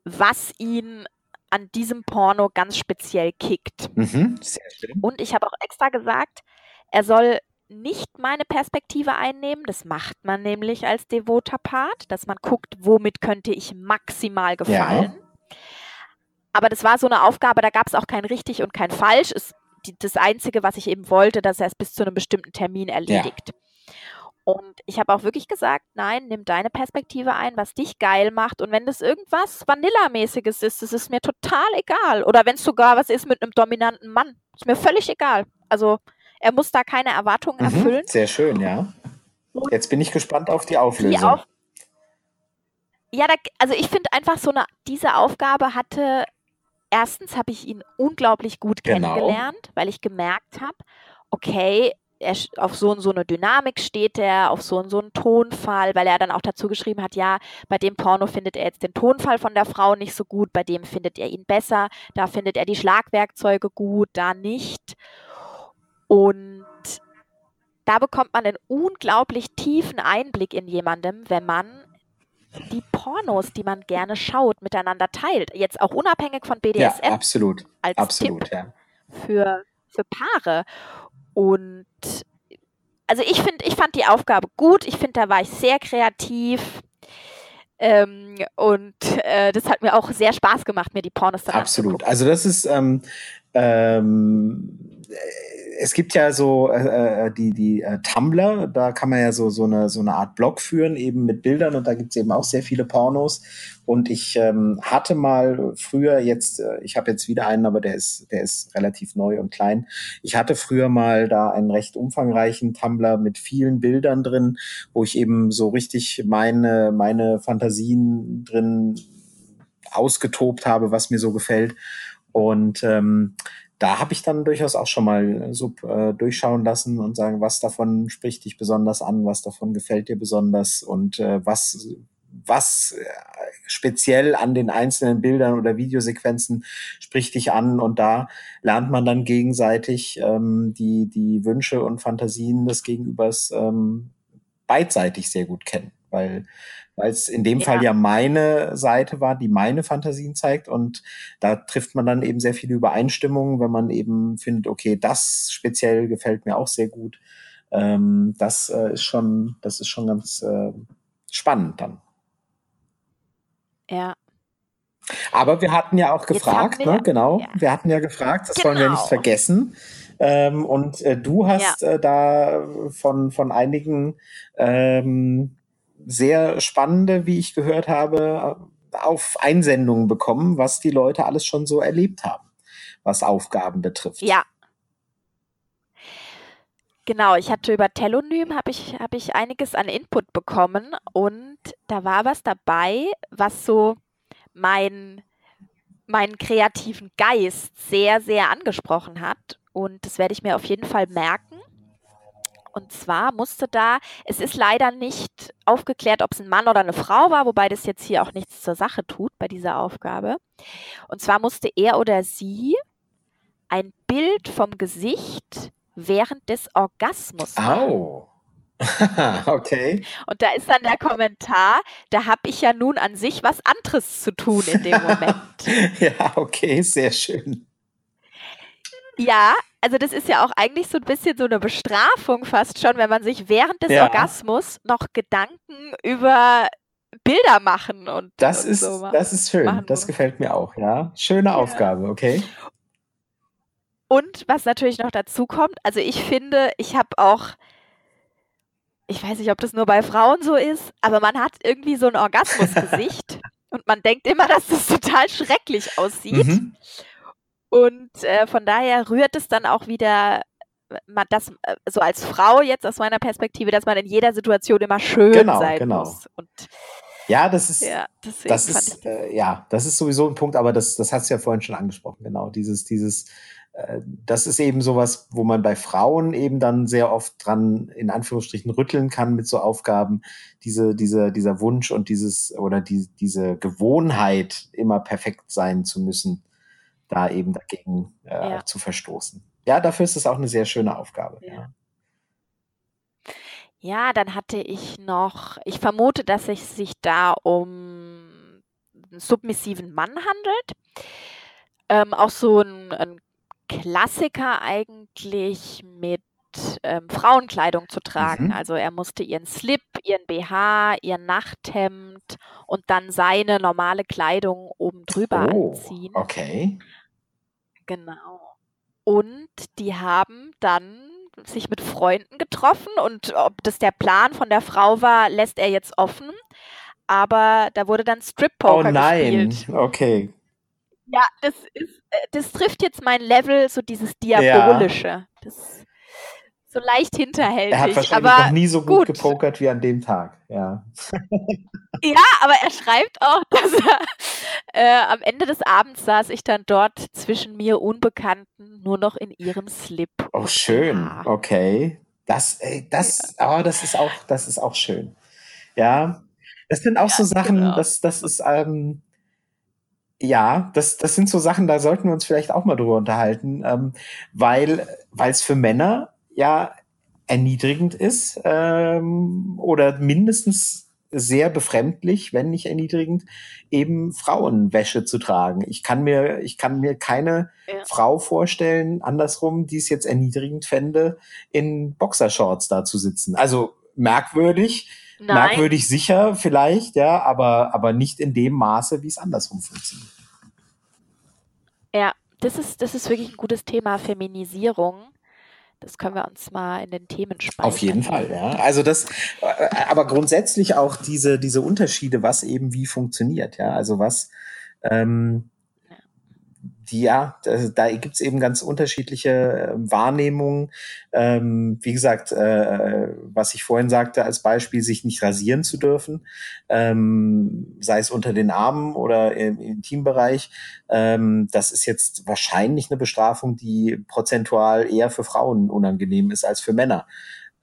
was ihn an diesem Porno ganz speziell kickt. Mhm. Und ich habe auch extra gesagt, er soll nicht meine Perspektive einnehmen. Das macht man nämlich als devoter Part, dass man guckt, womit könnte ich maximal gefallen. Ja. Aber das war so eine Aufgabe, da gab es auch kein richtig und kein falsch. Es die, das Einzige, was ich eben wollte, dass er es bis zu einem bestimmten Termin erledigt. Ja. Und ich habe auch wirklich gesagt, nein, nimm deine Perspektive ein, was dich geil macht. Und wenn das irgendwas Vanillamäßiges ist, das ist mir total egal. Oder wenn es sogar was ist mit einem dominanten Mann, ist mir völlig egal. Also er muss da keine Erwartungen mhm, erfüllen. Sehr schön, ja. Jetzt bin ich gespannt auf die Auflösung. Die auf ja, da, also ich finde einfach so eine, diese Aufgabe hatte, erstens habe ich ihn unglaublich gut genau. kennengelernt, weil ich gemerkt habe, okay, er, auf so und so eine Dynamik steht er, auf so und so einen Tonfall, weil er dann auch dazu geschrieben hat, ja, bei dem Porno findet er jetzt den Tonfall von der Frau nicht so gut, bei dem findet er ihn besser, da findet er die Schlagwerkzeuge gut, da nicht. Und da bekommt man einen unglaublich tiefen Einblick in jemandem, wenn man die Pornos, die man gerne schaut, miteinander teilt. Jetzt auch unabhängig von BDSM. Ja, absolut. Als absolut, Tipp ja. Für, für Paare. Und also ich finde, ich fand die Aufgabe gut. Ich finde, da war ich sehr kreativ. Ähm, und äh, das hat mir auch sehr Spaß gemacht, mir die Pornos dann Absolut. Also das ist ähm, ähm, es gibt ja so äh, äh, die, die äh, Tumblr, da kann man ja so, so, eine, so eine Art Blog führen, eben mit Bildern und da gibt es eben auch sehr viele Pornos. Und ich ähm, hatte mal früher jetzt, äh, ich habe jetzt wieder einen, aber der ist, der ist relativ neu und klein. Ich hatte früher mal da einen recht umfangreichen Tumblr mit vielen Bildern drin, wo ich eben so richtig meine, meine Fantasien drin ausgetobt habe, was mir so gefällt. Und ähm, da habe ich dann durchaus auch schon mal so äh, durchschauen lassen und sagen, was davon spricht dich besonders an, was davon gefällt dir besonders und äh, was was äh, speziell an den einzelnen Bildern oder Videosequenzen spricht dich an. Und da lernt man dann gegenseitig ähm, die die Wünsche und Fantasien des Gegenübers ähm, beidseitig sehr gut kennen, weil weil es in dem ja. Fall ja meine Seite war, die meine Fantasien zeigt und da trifft man dann eben sehr viele Übereinstimmungen, wenn man eben findet, okay, das speziell gefällt mir auch sehr gut. Ähm, das äh, ist schon, das ist schon ganz äh, spannend dann. Ja. Aber wir hatten ja auch gefragt, wir, ne? Genau. Ja. Wir hatten ja gefragt, das genau. wollen wir nicht genau. vergessen. Ähm, und äh, du hast ja. äh, da von, von einigen ähm, sehr spannende, wie ich gehört habe, auf Einsendungen bekommen, was die Leute alles schon so erlebt haben, was Aufgaben betrifft. Ja. Genau, ich hatte über Telonym habe ich, hab ich einiges an Input bekommen und da war was dabei, was so mein, meinen kreativen Geist sehr, sehr angesprochen hat. Und das werde ich mir auf jeden Fall merken. Und zwar musste da, es ist leider nicht aufgeklärt, ob es ein Mann oder eine Frau war, wobei das jetzt hier auch nichts zur Sache tut bei dieser Aufgabe. Und zwar musste er oder sie ein Bild vom Gesicht während des Orgasmus machen. Au. okay. Und da ist dann der Kommentar, da habe ich ja nun an sich was anderes zu tun in dem Moment. ja, okay, sehr schön. Ja, also das ist ja auch eigentlich so ein bisschen so eine Bestrafung fast schon, wenn man sich während des ja. Orgasmus noch Gedanken über Bilder machen und das und ist so das ist schön, das gefällt mir auch, ja. Schöne ja. Aufgabe, okay. Und was natürlich noch dazu kommt, also ich finde, ich habe auch ich weiß nicht, ob das nur bei Frauen so ist, aber man hat irgendwie so ein Orgasmusgesicht und man denkt immer, dass das total schrecklich aussieht. Mhm. Und äh, von daher rührt es dann auch wieder man das äh, so als Frau jetzt aus meiner Perspektive, dass man in jeder Situation immer schön genau, sein genau. muss. Und ja, das ist, ja, das ist, äh, ja, das ist sowieso ein Punkt, aber das, das hast du ja vorhin schon angesprochen, genau. Dieses, dieses, äh, das ist eben sowas, wo man bei Frauen eben dann sehr oft dran in Anführungsstrichen rütteln kann mit so Aufgaben, diese, diese, dieser Wunsch und dieses oder die, diese Gewohnheit, immer perfekt sein zu müssen da eben dagegen äh, ja. zu verstoßen. Ja, dafür ist es auch eine sehr schöne Aufgabe. Ja. ja. Ja, dann hatte ich noch, ich vermute, dass es sich da um einen submissiven Mann handelt. Ähm, auch so ein, ein, Klassiker eigentlich mit ähm, Frauenkleidung zu tragen. Mhm. Also er musste ihren Slip, ihren BH, ihr Nachthemd und dann seine normale Kleidung oben drüber oh, anziehen. Okay. Genau. Und die haben dann sich mit Freunden getroffen und ob das der Plan von der Frau war, lässt er jetzt offen. Aber da wurde dann Strip-Poker Oh nein, gespielt. okay. Ja, das ist, äh, das trifft jetzt mein Level, so dieses Diabolische. Das so leicht hinterhältig. Er hat wahrscheinlich aber noch nie so gut, gut. gepokert wie an dem Tag. Ja. Ja, aber er schreibt auch, dass er äh, am Ende des Abends saß ich dann dort zwischen mir Unbekannten nur noch in ihrem Slip. Oh, schön. Okay. Das, ey, das, oh, das ist auch, das ist auch schön. Ja. Das sind auch so Sachen, genau. das, das ist, ähm, ja, das, das sind so Sachen, da sollten wir uns vielleicht auch mal drüber unterhalten, ähm, weil es für Männer ja erniedrigend ist, ähm, oder mindestens sehr befremdlich, wenn nicht erniedrigend, eben Frauenwäsche zu tragen. Ich kann mir, ich kann mir keine Ja. Frau vorstellen, andersrum, die es jetzt erniedrigend fände, in Boxershorts da zu sitzen. Also merkwürdig, Nein, merkwürdig sicher vielleicht, ja, aber, aber nicht in dem Maße, wie es andersrum funktioniert. ja, das ist, das ist wirklich ein gutes Thema, Feminisierung. Das können wir uns mal in den Themen speichern. Auf jeden Fall, ja. Also das, äh, aber grundsätzlich auch diese, diese Unterschiede, was eben wie funktioniert, ja. Also was, ähm, ja, da, da gibt's eben ganz unterschiedliche äh, Wahrnehmungen. Ähm, wie gesagt, äh, was ich vorhin sagte als Beispiel, sich nicht rasieren zu dürfen, ähm, sei es unter den Armen oder im Intimbereich, ähm, das ist jetzt wahrscheinlich eine Bestrafung, die prozentual eher für Frauen unangenehm ist als für Männer.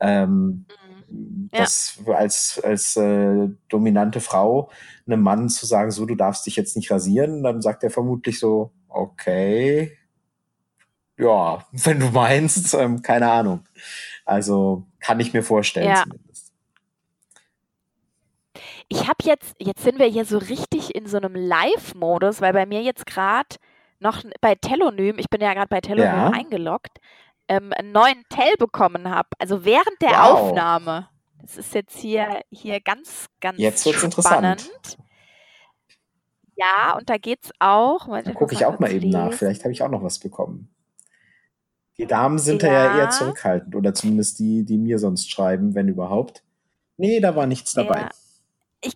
Ähm, Mhm. Ja. das als, als äh, dominante Frau einem Mann zu sagen, so, du darfst dich jetzt nicht rasieren, dann sagt er vermutlich so, okay, ja, wenn du meinst, ähm, keine Ahnung. Also kann ich mir vorstellen Ja. zumindest. Ich habe jetzt, jetzt sind wir hier so richtig in so einem Live-Modus, weil bei mir jetzt gerade noch bei Telonym, ich bin ja gerade bei Telonym Ja. eingeloggt, ähm, einen neuen Tell bekommen habe. Also während der Wow. Aufnahme. Das ist jetzt hier, hier ganz, ganz Jetzt wird's spannend. interessant. Ja, und da geht's auch. Moment, Dann ich gucke ich auch mal eben nach. Vielleicht habe ich auch noch was bekommen. Die Damen sind ja, ja eher zurückhaltend oder zumindest die, die mir sonst schreiben, wenn überhaupt. Nee, da war nichts dabei. Ja. Ich,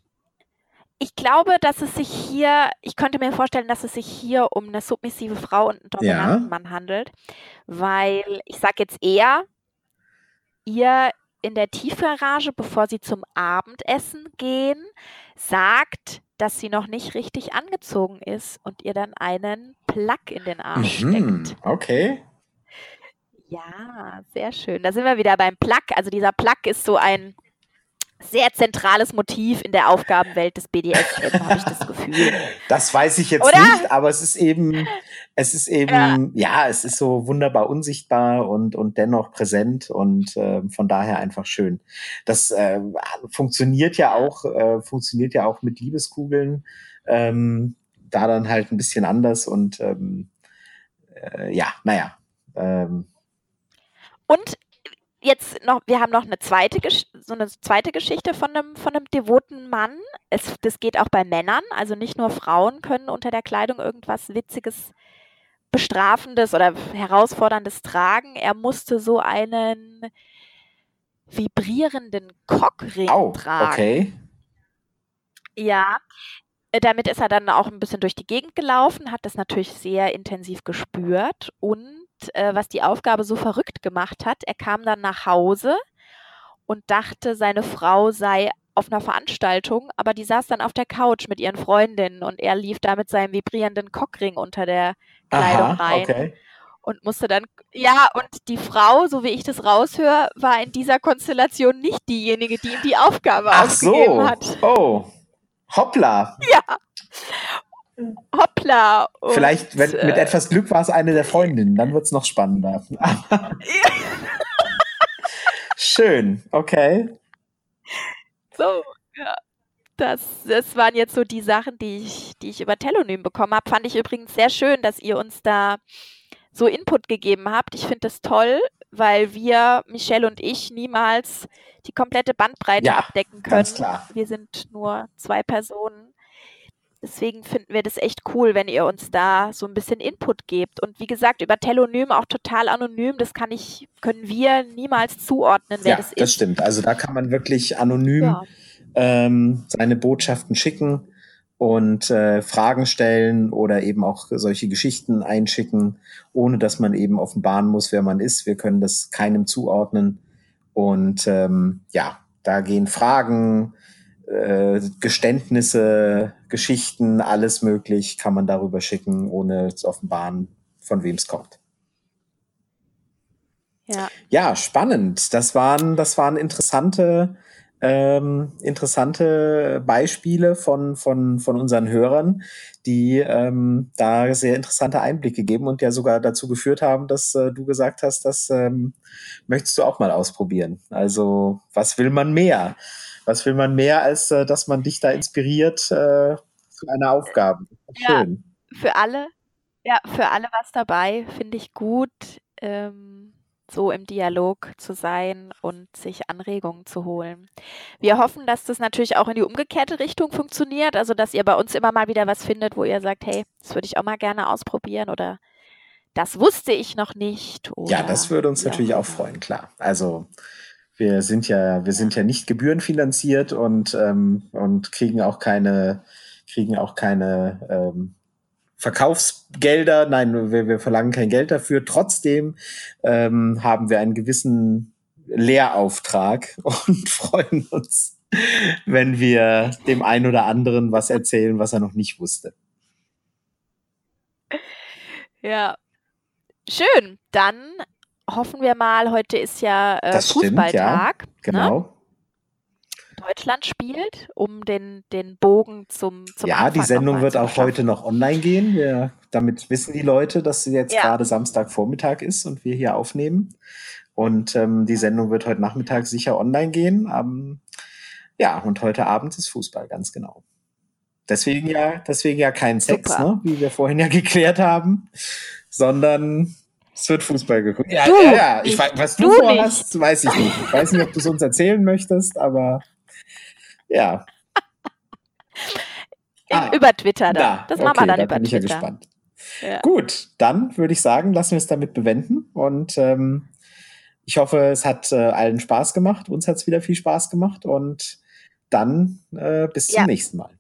ich glaube, dass es sich hier, ich könnte mir vorstellen, dass es sich hier um eine submissive Frau und einen dominanten Ja. Mann handelt, weil ich sage jetzt eher, ihr in der Tiefgarage, bevor sie zum Abendessen gehen, sagt, dass sie noch nicht richtig angezogen ist und ihr dann einen Plug in den Arsch Mhm, steckt. okay. Ja, sehr schön. Da sind wir wieder beim Plug. Also dieser Plug ist so ein sehr zentrales Motiv in der Aufgabenwelt des BDSM, habe ich das Gefühl. Das weiß ich jetzt Oder? nicht, aber es ist eben, es ist eben, ja, es ist so wunderbar unsichtbar und, und dennoch präsent und äh, von daher einfach schön. Das äh, funktioniert ja auch, äh, funktioniert ja auch mit Liebeskugeln, ähm, da dann halt ein bisschen anders und ähm, äh, ja, naja. Ähm, Und jetzt noch, wir haben noch eine zweite, so eine zweite Geschichte von einem, von einem devoten Mann. Es, das geht auch bei Männern. Also nicht nur Frauen können unter der Kleidung irgendwas Witziges, Bestrafendes oder Herausforderndes tragen. Er musste so einen vibrierenden Cockring au, tragen. okay. Ja, äh, damit ist er dann auch ein bisschen durch die Gegend gelaufen, hat das natürlich sehr intensiv gespürt und äh, was die Aufgabe so verrückt gemacht hat, er kam dann nach Hause und dachte, seine Frau sei auf einer Veranstaltung, aber die saß dann auf der Couch mit ihren Freundinnen und er lief da mit seinem vibrierenden Cockring unter der Kleidung Aha, rein okay. und musste dann, ja, und die Frau, so wie ich das raushöre, war in dieser Konstellation nicht diejenige, die ihm die Aufgabe Ach aufgegeben so, hat. oh, hoppla. Ja. Hoppla. Vielleicht, wenn, mit äh, etwas Glück war es eine der Freundinnen, dann wird's noch spannender. Schön, okay. so, ja. Das, das waren jetzt so die Sachen, die ich, die ich über Telonym bekommen habe. Fand ich übrigens sehr schön, dass ihr uns da so Input gegeben habt. Ich finde das toll, weil wir, Michelle und ich, niemals die komplette Bandbreite Ja, abdecken können. ganz klar. Wir sind nur zwei Personen. Deswegen finden wir das echt cool, wenn ihr uns da so ein bisschen Input gebt. Und wie gesagt, über Telonym auch total anonym, das kann ich, können wir niemals zuordnen, wer ja, das ist. Das stimmt. Also da kann man wirklich anonym ja. ähm, seine Botschaften schicken und äh, Fragen stellen oder eben auch solche Geschichten einschicken, ohne dass man eben offenbaren muss, wer man ist. Wir können das keinem zuordnen. Und ähm, ja, da gehen Fragen, äh, Geständnisse, Geschichten, alles möglich kann man darüber schicken, ohne zu offenbaren, von wem es kommt. Ja. ja, spannend. Das waren, das waren interessante, ähm, interessante Beispiele von, von, von unseren Hörern, die ähm, da sehr interessante Einblicke geben und ja sogar dazu geführt haben, dass äh, du gesagt hast, das ähm, möchtest du auch mal ausprobieren. Also, was will man mehr? Was will man mehr, als äh, dass man dich da inspiriert äh, zu einer Aufgabe? Schön. Ja, für alle, ja, für alle was dabei, finde ich gut, ähm, so im Dialog zu sein und sich Anregungen zu holen. Wir hoffen, dass das natürlich auch in die umgekehrte Richtung funktioniert, also dass ihr bei uns immer mal wieder was findet, wo ihr sagt, hey, das würde ich auch mal gerne ausprobieren oder das wusste ich noch nicht. ja, das würde uns natürlich auch freuen, klar. Also wir sind ja, wir sind ja nicht gebührenfinanziert und, ähm, und kriegen auch keine, kriegen auch keine ähm, Verkaufsgelder. Nein, wir, wir verlangen kein Geld dafür. Trotzdem ähm, haben wir einen gewissen Lehrauftrag und freuen uns, wenn wir dem einen oder anderen was erzählen, was er noch nicht wusste. Ja, schön. Dann hoffen wir mal, heute ist ja äh, Fußballtag. Stimmt, ja. Genau. Ne? Deutschland spielt, um den, den Bogen zum, zum Ja, Anfang die Sendung wird auch heute noch online gehen. Wir, damit wissen die Leute, dass sie jetzt ja. gerade Samstagvormittag ist und wir hier aufnehmen. Und ähm, die Sendung wird heute Nachmittag sicher online gehen. Ähm, ja, und heute Abend ist Fußball, ganz genau. Deswegen ja, deswegen ja kein Sex, ne, wie wir vorhin ja geklärt haben, sondern es wird Fußball geguckt. Ja, du, ja, ja. Ich, was du, du vorhast, weiß ich nicht. Ich weiß nicht, ob du es uns erzählen möchtest, aber ja. ah, über Twitter dann. Da. Das okay, machen wir dann da über bin Twitter. Ich ja gespannt. Ja. Gut, dann würde ich sagen, lassen wir es damit bewenden. Und ähm, ich hoffe, es hat äh, allen Spaß gemacht. Uns hat es wieder viel Spaß gemacht. Und dann äh, bis zum nächsten Mal.